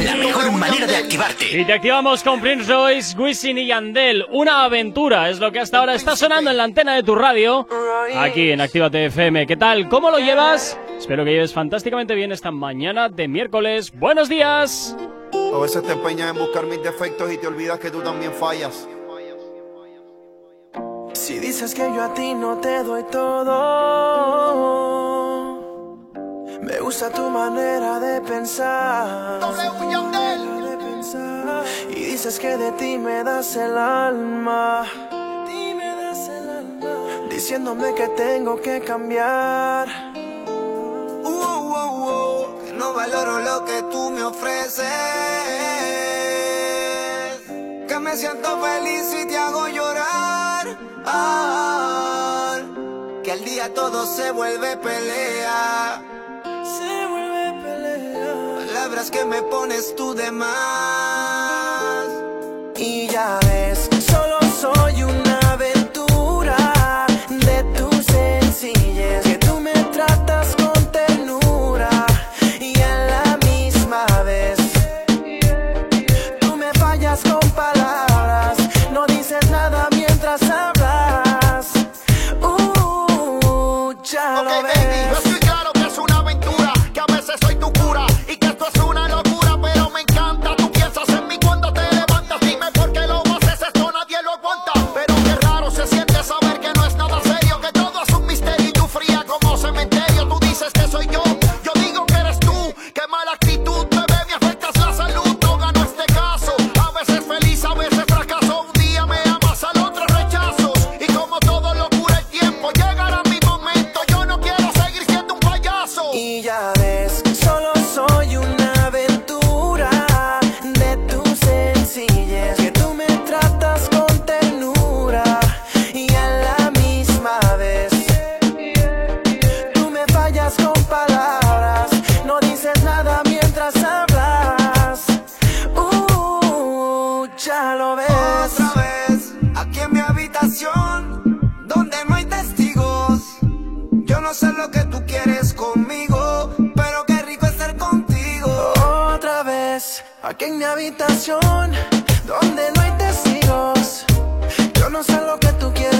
La mejor manera de activarte. Y te activamos con Prince Royce, Wisin y Yandel. Una aventura es lo que hasta ahora está sonando en la antena de tu radio. Aquí en Actívate FM. ¿Qué tal? ¿Cómo lo llevas? Espero que lleves fantásticamente bien esta mañana de miércoles. ¡Buenos días! A veces te empeñas en buscar mis defectos y te olvidas que tú también fallas. Si dices que yo a ti no te doy todo, me gusta tu manera de pensar. De pensar. dices que de ti me das el alma. De ti me das el alma. Diciéndome que tengo que cambiar. Uh, uh, uh, uh, que no valoro lo que tú me ofreces. Que me siento feliz y te hago llorar. Ah, que al día todo se vuelve pelea. Se vuelve pelea. Palabras que me pones tú de más. Y ya ves, aquí en mi habitación, donde no hay testigos. Yo no sé lo que tú quieres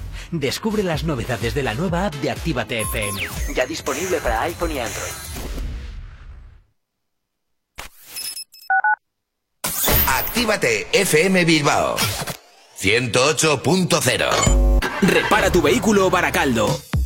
Descubre las novedades de la nueva app de Actívate FM. Ya disponible para iPhone y Android. Actívate FM Bilbao 108.0 Repara tu vehículo Baracaldo.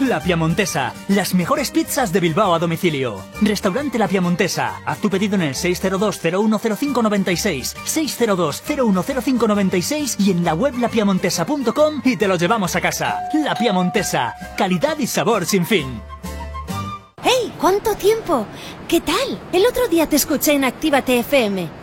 La Piamontesa, las mejores pizzas de Bilbao a domicilio. Restaurante La Piamontesa. Haz tu pedido en el 602-010596, 602-010596 y en la web lapiamontesa.com y te lo llevamos a casa. La Piamontesa, calidad y sabor sin fin. ¡Hey! ¿Cuánto tiempo? ¿Qué tal? El otro día te escuché en Actívate FM.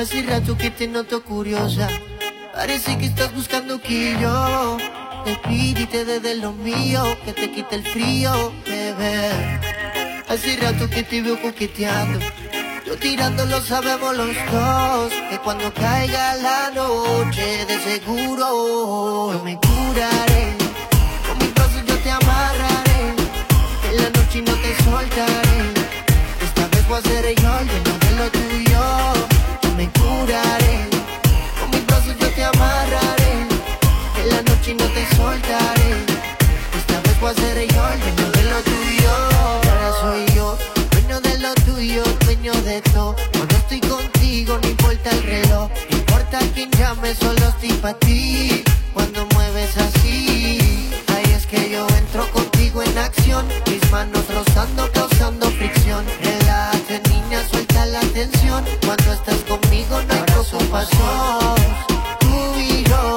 Hace rato que te noto curiosa. Parece que estás buscando que yo te pide y te dé de lo mío, que te quite el frío, bebé. Hace rato que te veo coqueteando. Yo tirando lo sabemos los dos, que cuando caiga la noche de seguro yo me curaré. Con mis brazos yo te amarraré, en la noche no te soltaré. Esta vez voy a ser yo el dueño de lo tuyo, yo Con mis brazos yo te amarraré, en la noche no te soltaré. Esta vez voy a ser yo el dueño de lo tuyo. Ahora soy yo, dueño de lo tuyo, dueño de todo. Cuando estoy contigo, no importa el reloj, no importa quién llame, solo estoy para ti. Cuando mueves así, ahí es que yo entro contigo en acción. Mis manos rozando, causando fricción. Cuando estás conmigo, no hay preocupación. Tú y yo,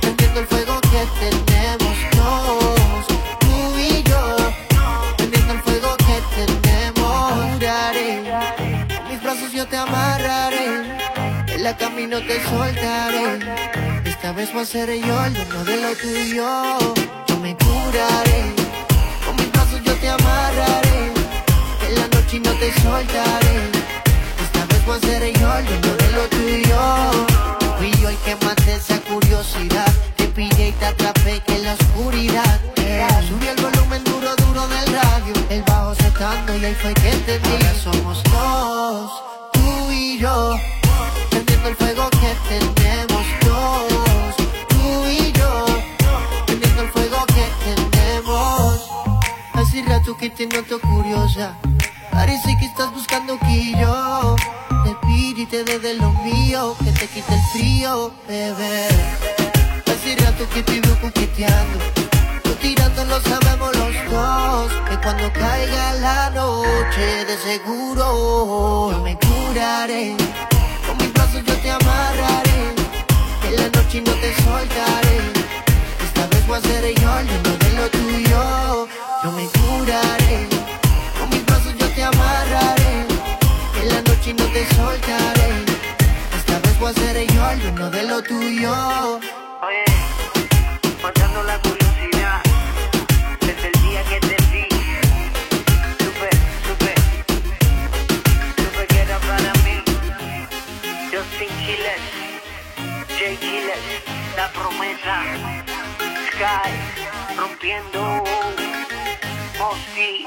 prendiendo el fuego que tenemos dos. Tú y yo, prendiendo el fuego que tenemos. Juraré, con mis brazos yo te amarraré. En la camino te soltaré. Esta vez voy a ser yo el dueño de lo tuyo. Yo me curaré. Con mis brazos yo te amarraré. En la noche no te soltaré. Esta vez voy a ser yo el de lo tuyo. Fui yo el que maté esa curiosidad. Te pillé y te atrapé en la oscuridad. eh, Subí el volumen duro, duro del radio. El bajo secando y ahí fue que te vi. Ahora somos dos, tú y yo. Prendiendo el fuego que tenemos dos. Tú y yo. Prendiendo el fuego que tenemos. Hace rato que te noto curiosa. Parece que estás buscando que yo dé de lo mío, que te quite el frío, bebé. Hace rato que te veo coqueteando. Yo tirando lo sabemos los dos. Que cuando caiga la noche, de seguro yo me curaré. Con mis brazos yo te amarraré. En la noche no te soltaré. Esta vez voy a ser yo el dueño de lo tuyo. Yo me curaré. Con mis brazos yo te amarraré. En la noche no te soltaré. A ser yo dueño de lo tuyo. Oye, matando la curiosidad desde el día que te vi. Supe, supe, supe que era para mí. Justin Quiles, Jay Quiles, La Promesa, Sky, Rompiendo, Mosti,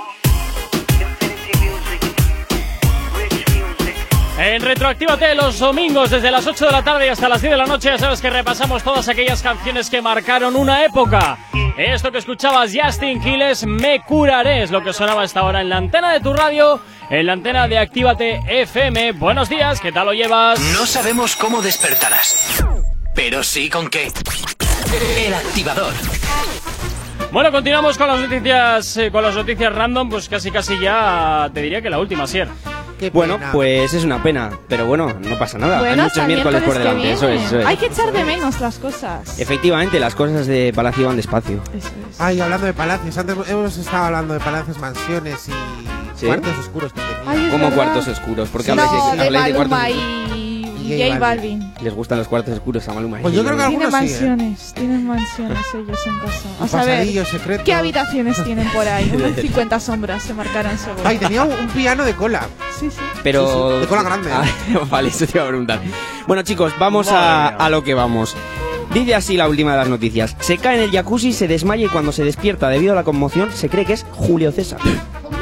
En Retroactívate los domingos desde las 8 de la tarde y hasta las 10 de la noche ya sabes que repasamos todas aquellas canciones que marcaron una época. Esto que escuchabas Justin Quiles, Me Curaré, es lo que sonaba hasta ahora en la antena de tu radio, en la antena de Actívate FM. Buenos días, ¿qué tal lo llevas? No sabemos cómo despertarás, pero sí con qué. El activador. Bueno, continuamos con las noticias, eh, con las noticias random, pues casi casi ya te diría que la última, Sier. Qué Bueno, pena. pues es una pena, pero bueno, no pasa nada. Bueno, Hay muchos miércoles por delante, eso es, eso es. Hay que echar de menos las cosas. Efectivamente, las cosas de Palacio van despacio. Ay, hablando de palacios, antes hemos estado hablando de palacios, mansiones y ¿Sí? cuartos oscuros que tenía. Ay, es Como verdad. cuartos oscuros, porque no, habláis de, de habláis de cuartos Maluma oscuros. Y J Balvin. Les gustan los cuartos oscuros a Maluma. Pues yo creo que Tienen algunos sí, ¿eh? mansiones, tienen mansiones ellos en casa. A saber, pasadillo secreto. ¿qué habitaciones tienen por ahí? <laughs> Unas 50 sombras se marcarán seguro. Ay, tenía un, piano de cola. Sí, sí. Pero... Sí, sí, de cola grande. Ah, <laughs> vale, eso te iba a preguntar. Bueno, chicos, vamos a, a lo que vamos. Dice así la última de las noticias. Se cae en el jacuzzi, se desmaya y cuando se despierta debido a la conmoción se cree que es Julio César. <laughs>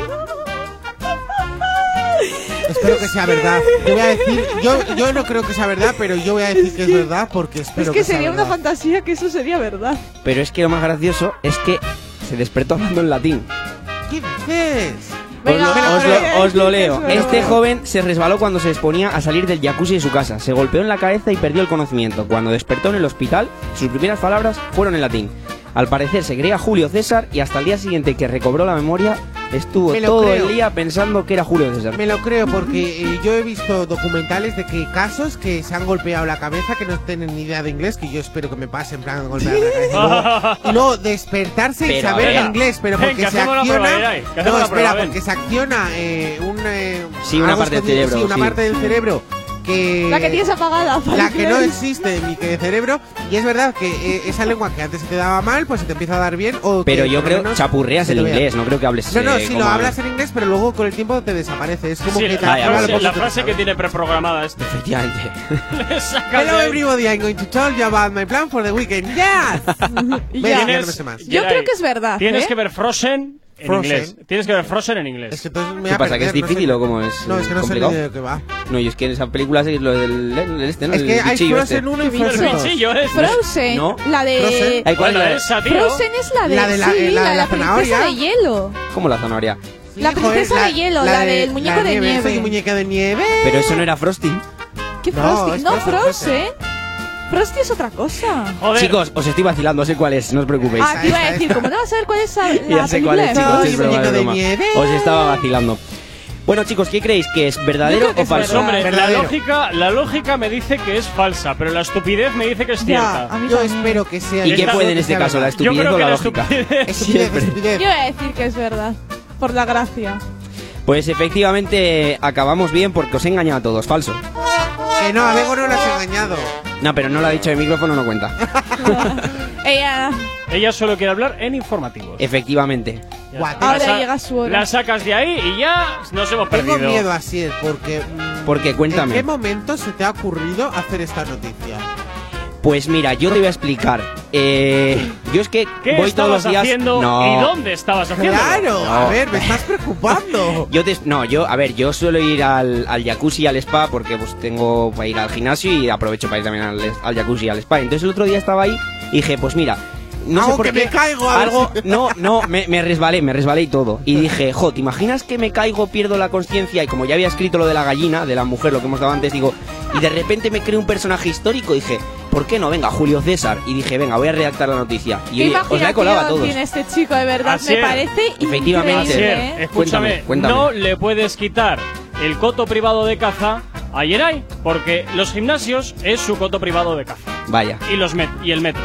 Espero que sea verdad. Yo voy a decir, yo, yo no creo que sea verdad, pero yo voy a decir que es verdad porque espero Es que sea sería una verdad. fantasía que eso sería verdad. Pero es que lo más gracioso es que se despertó hablando en latín. ¿Qué dices? Os lo, os lo- os lo que leo. es. Este joven se resbaló cuando se disponía a salir del jacuzzi de su casa. Se golpeó en la cabeza y perdió el conocimiento. Cuando despertó en el hospital, sus primeras palabras fueron en latín. Al parecer se creía Julio César y hasta el día siguiente que recobró la memoria estuvo Me todo creo. el día pensando que era Julio César. Me lo creo porque eh, yo he visto documentales de que casos que se han golpeado la cabeza que no tienen ni idea de inglés, que yo espero que me pase en plan golpear la cabeza. <laughs> Y luego, y despertarse y Pero, saber venga. inglés, pero porque que se acciona. No, espera, porque se acciona eh, un. eh, Sí, una parte del cerebro, Sí, una sí. parte del cerebro que. La que tienes apagada. La que no existe en mi que- cerebro. Y es verdad que eh, esa lengua que antes se te daba mal, pues se te empieza a dar bien. O Pero que yo creo chapurreas el inglés, no creo que hables No, no, eh, si lo hablas. en inglés, pero luego con el tiempo te desaparece. Es como Sí, que te la, vaya, lo la frase que tiene preprogramada este. Efectivamente. Hello everybody, I'm going to tell you about my plan for the weekend. Yes. <laughs> Más. Yo creo que es verdad. Tienes ¿eh? que ver Frozen en Frozen. inglés. Tienes que ver Frozen en inglés. Es que entonces me voy ¿Qué a pasa? ¿Que es perder, no sé- difícil o cómo es? No, es que no sé complicado? de qué va. No, y es que en esa película es lo del, del este, ¿no? Es El que hay bichillo Frozen este. 1 y El Frozen 2. bichillo es. Frozen, ¿No? la de. Frozen. Ay, ¿cuál es la de- esa, tío. Frozen es la de. La de la- sí, eh, la de la princesa zanahoria. de hielo. ¿Cómo la zanahoria? Sí, La joder, princesa de hielo, la del muñeco de nieve. Soy muñeca de nieve. Pero eso no era Frosty. ¿Qué No, Frosty? es No, Frozen, Frozen. Frosty es otra cosa. Joder. Chicos, os estoy vacilando, sé cuál es, no os preocupéis. Ah, te iba a decir. ¿cómo no vas a saber cuál es <laughs> la ya sé cuál es, chicos, es broma, de broma. nieve. Os estaba vacilando. Bueno, chicos, ¿qué creéis? ¿Que es verdadero que o es falso? Pues hombre, la Verdadero. lógica, la lógica me dice que es falsa, pero la estupidez me dice que es Ya, cierta. a mí Yo también. espero que sea ¿Y qué puede en este caso, la verdad. Yo estupidez creo o que la la lógica? estupidez. Estupidez, estupidez. Yo voy a decir que es verdad. Por la gracia. Pues efectivamente acabamos bien porque os he engañado a todos, falso. Que no, a Bego no lo has engañado. No, pero no lo ha dicho de micrófono, no cuenta. <laughs> Ella. Ella solo quiere hablar en informativos. Efectivamente. Ya Guau, está. Ahora llega su hora. La sacas de ahí y ya nos hemos Tengo perdido. miedo así, es porque. mm, Porque ¿En cuéntame. qué momento se te ha ocurrido hacer esta noticia? Pues mira, yo te voy a explicar. Eh, yo es que <laughs> ¿Qué voy todos estabas los días. haciendo no. y dónde estabas haciendo? Claro, a ver, me estás preocupando. <laughs> Yo te- no, yo, a ver, yo suelo ir al, al jacuzzi y al spa porque pues tengo para ir al gimnasio y aprovecho para ir también al, al jacuzzi y al spa. Entonces el otro día estaba ahí y dije, pues mira, no sé Hago por que qué. me caigo, a algo, no, no, <laughs> me, me resbalé, me resbalé y todo. Y dije, jo, ¿te imaginas que me caigo, pierdo la conciencia? Y como ya había escrito lo de la gallina, de la mujer, lo que hemos dado antes, digo, y de repente me creo un personaje histórico, dije, ¿por qué no? Venga, Julio César. Y dije, venga, voy a redactar la noticia. Y ¿Qué oye, os la he colado a todos. tiene este chico, de verdad? Me parece Efectivamente. Asier. ¿eh? escúchame, Cuéntame, cuéntame. no le puedes quitar el coto privado de caza a Yeray, porque los gimnasios es su coto privado de caza. Vaya. Y, los met- y el metro.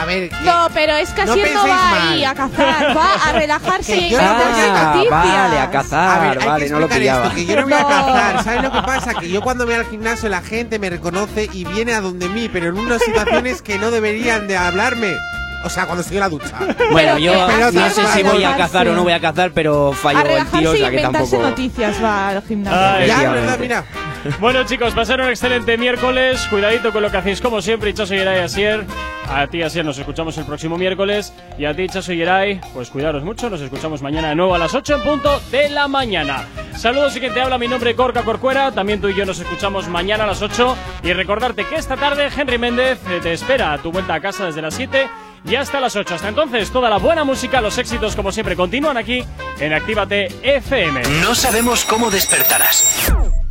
A ver, No, pero es que No así no va mal. ahí a cazar, va a <laughs> relajarse y yo a a Ah, noticias. vale, a A cazar, ver, hay vale, que no lo pillaba. esto, que yo no voy a cazar. ¿Sabes lo que pasa? Que yo cuando voy al gimnasio la gente me reconoce y viene a donde mí, pero en unas situaciones que no deberían de hablarme. O sea, cuando estoy en la ducha. Bueno, yo Pero no sé si a voy a cazar o no voy a cazar, pero fallo A el tiro, o sea que tampoco. noticias va al gimnasio. Ay, ya. ¿verdad? Mira. <laughs> Bueno, chicos, pasar un excelente miércoles. Cuidadito con lo que hacéis, como siempre. Chaso Yeray Asier. A ti, Asier, nos escuchamos el próximo miércoles. Y a ti, Chaso Yeray, pues cuidaros mucho. Nos escuchamos mañana de nuevo a las 8 en punto de la mañana. Saludos y quien te habla, mi nombre Corca Corcuera. También tú y yo nos escuchamos mañana a las 8. Y recordarte que esta tarde Henry Méndez eh, te espera a tu vuelta a casa desde las 7 y hasta las 8. Hasta entonces, toda la buena música, los éxitos, como siempre, continúan aquí en Actívate FM. No sabemos cómo despertarás,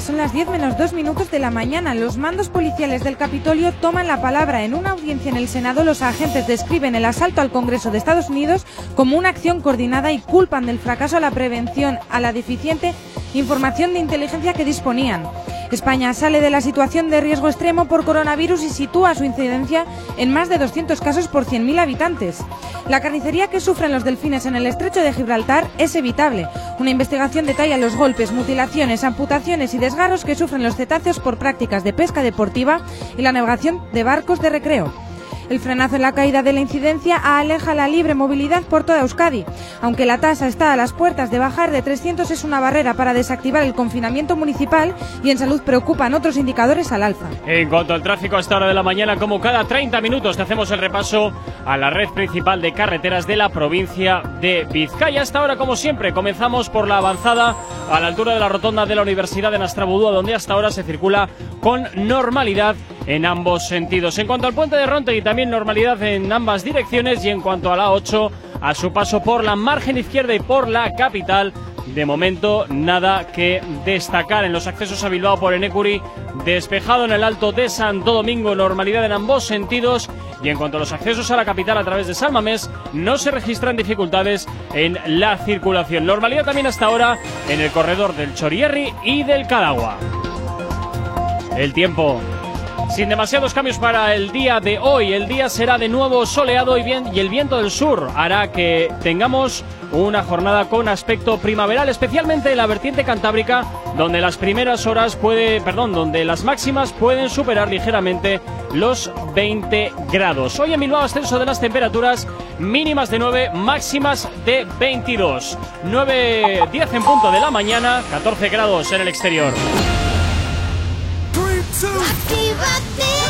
Son las 10 menos 2 minutos de la mañana. Los mandos policiales del Capitolio toman la palabra. En una audiencia en el Senado, los agentes describen el asalto al Congreso de Estados Unidos como una acción coordinada y culpan del fracaso a la prevención, a la deficiente información de inteligencia que disponían. España sale de la situación de riesgo extremo por coronavirus y sitúa su incidencia en más de 200 casos por 100.000 habitantes. La carnicería que sufren los delfines en el estrecho de Gibraltar es evitable. Una investigación detalla los golpes, mutilaciones, amputaciones y desgarros que sufren los cetáceos por prácticas de pesca deportiva y la navegación de barcos de recreo. El frenazo en la caída de la incidencia aleja la libre movilidad por toda Euskadi. Aunque la tasa está a las puertas de bajar de 300 es una barrera para desactivar el confinamiento municipal y en salud preocupan otros indicadores al alza. En cuanto al tráfico a esta hora de la mañana, como cada 30 minutos, te hacemos el repaso a la red principal de carreteras de la provincia de Vizcaya. Hasta ahora, como siempre, comenzamos por la avanzada a la altura de la rotonda de la Universidad de Nastrabudúa, donde hasta ahora se circula con normalidad en ambos sentidos. En cuanto al puente de Ronte y también normalidad en ambas direcciones y en cuanto a la 8 a su paso por la margen izquierda y por la capital de momento nada que destacar. En los accesos a Bilbao por Enecuri despejado en el alto de Santo Domingo normalidad en ambos sentidos y en cuanto a los accesos a la capital a través de Salmamés no se registran dificultades en la circulación. Normalidad también hasta ahora en el corredor del Chorierri y del Cadagua. El tiempo sin demasiados cambios para el día de hoy, el día será de nuevo soleado y, bien, y el viento del sur hará que tengamos una jornada con aspecto primaveral, especialmente en la vertiente cantábrica, donde las primeras horas puede, perdón, donde las máximas pueden superar ligeramente los 20 grados. Hoy en Bilbao ascenso de las temperaturas mínimas de 9, máximas de 22. 9, 10 en punto de la mañana, 14 grados en el exterior. Actívate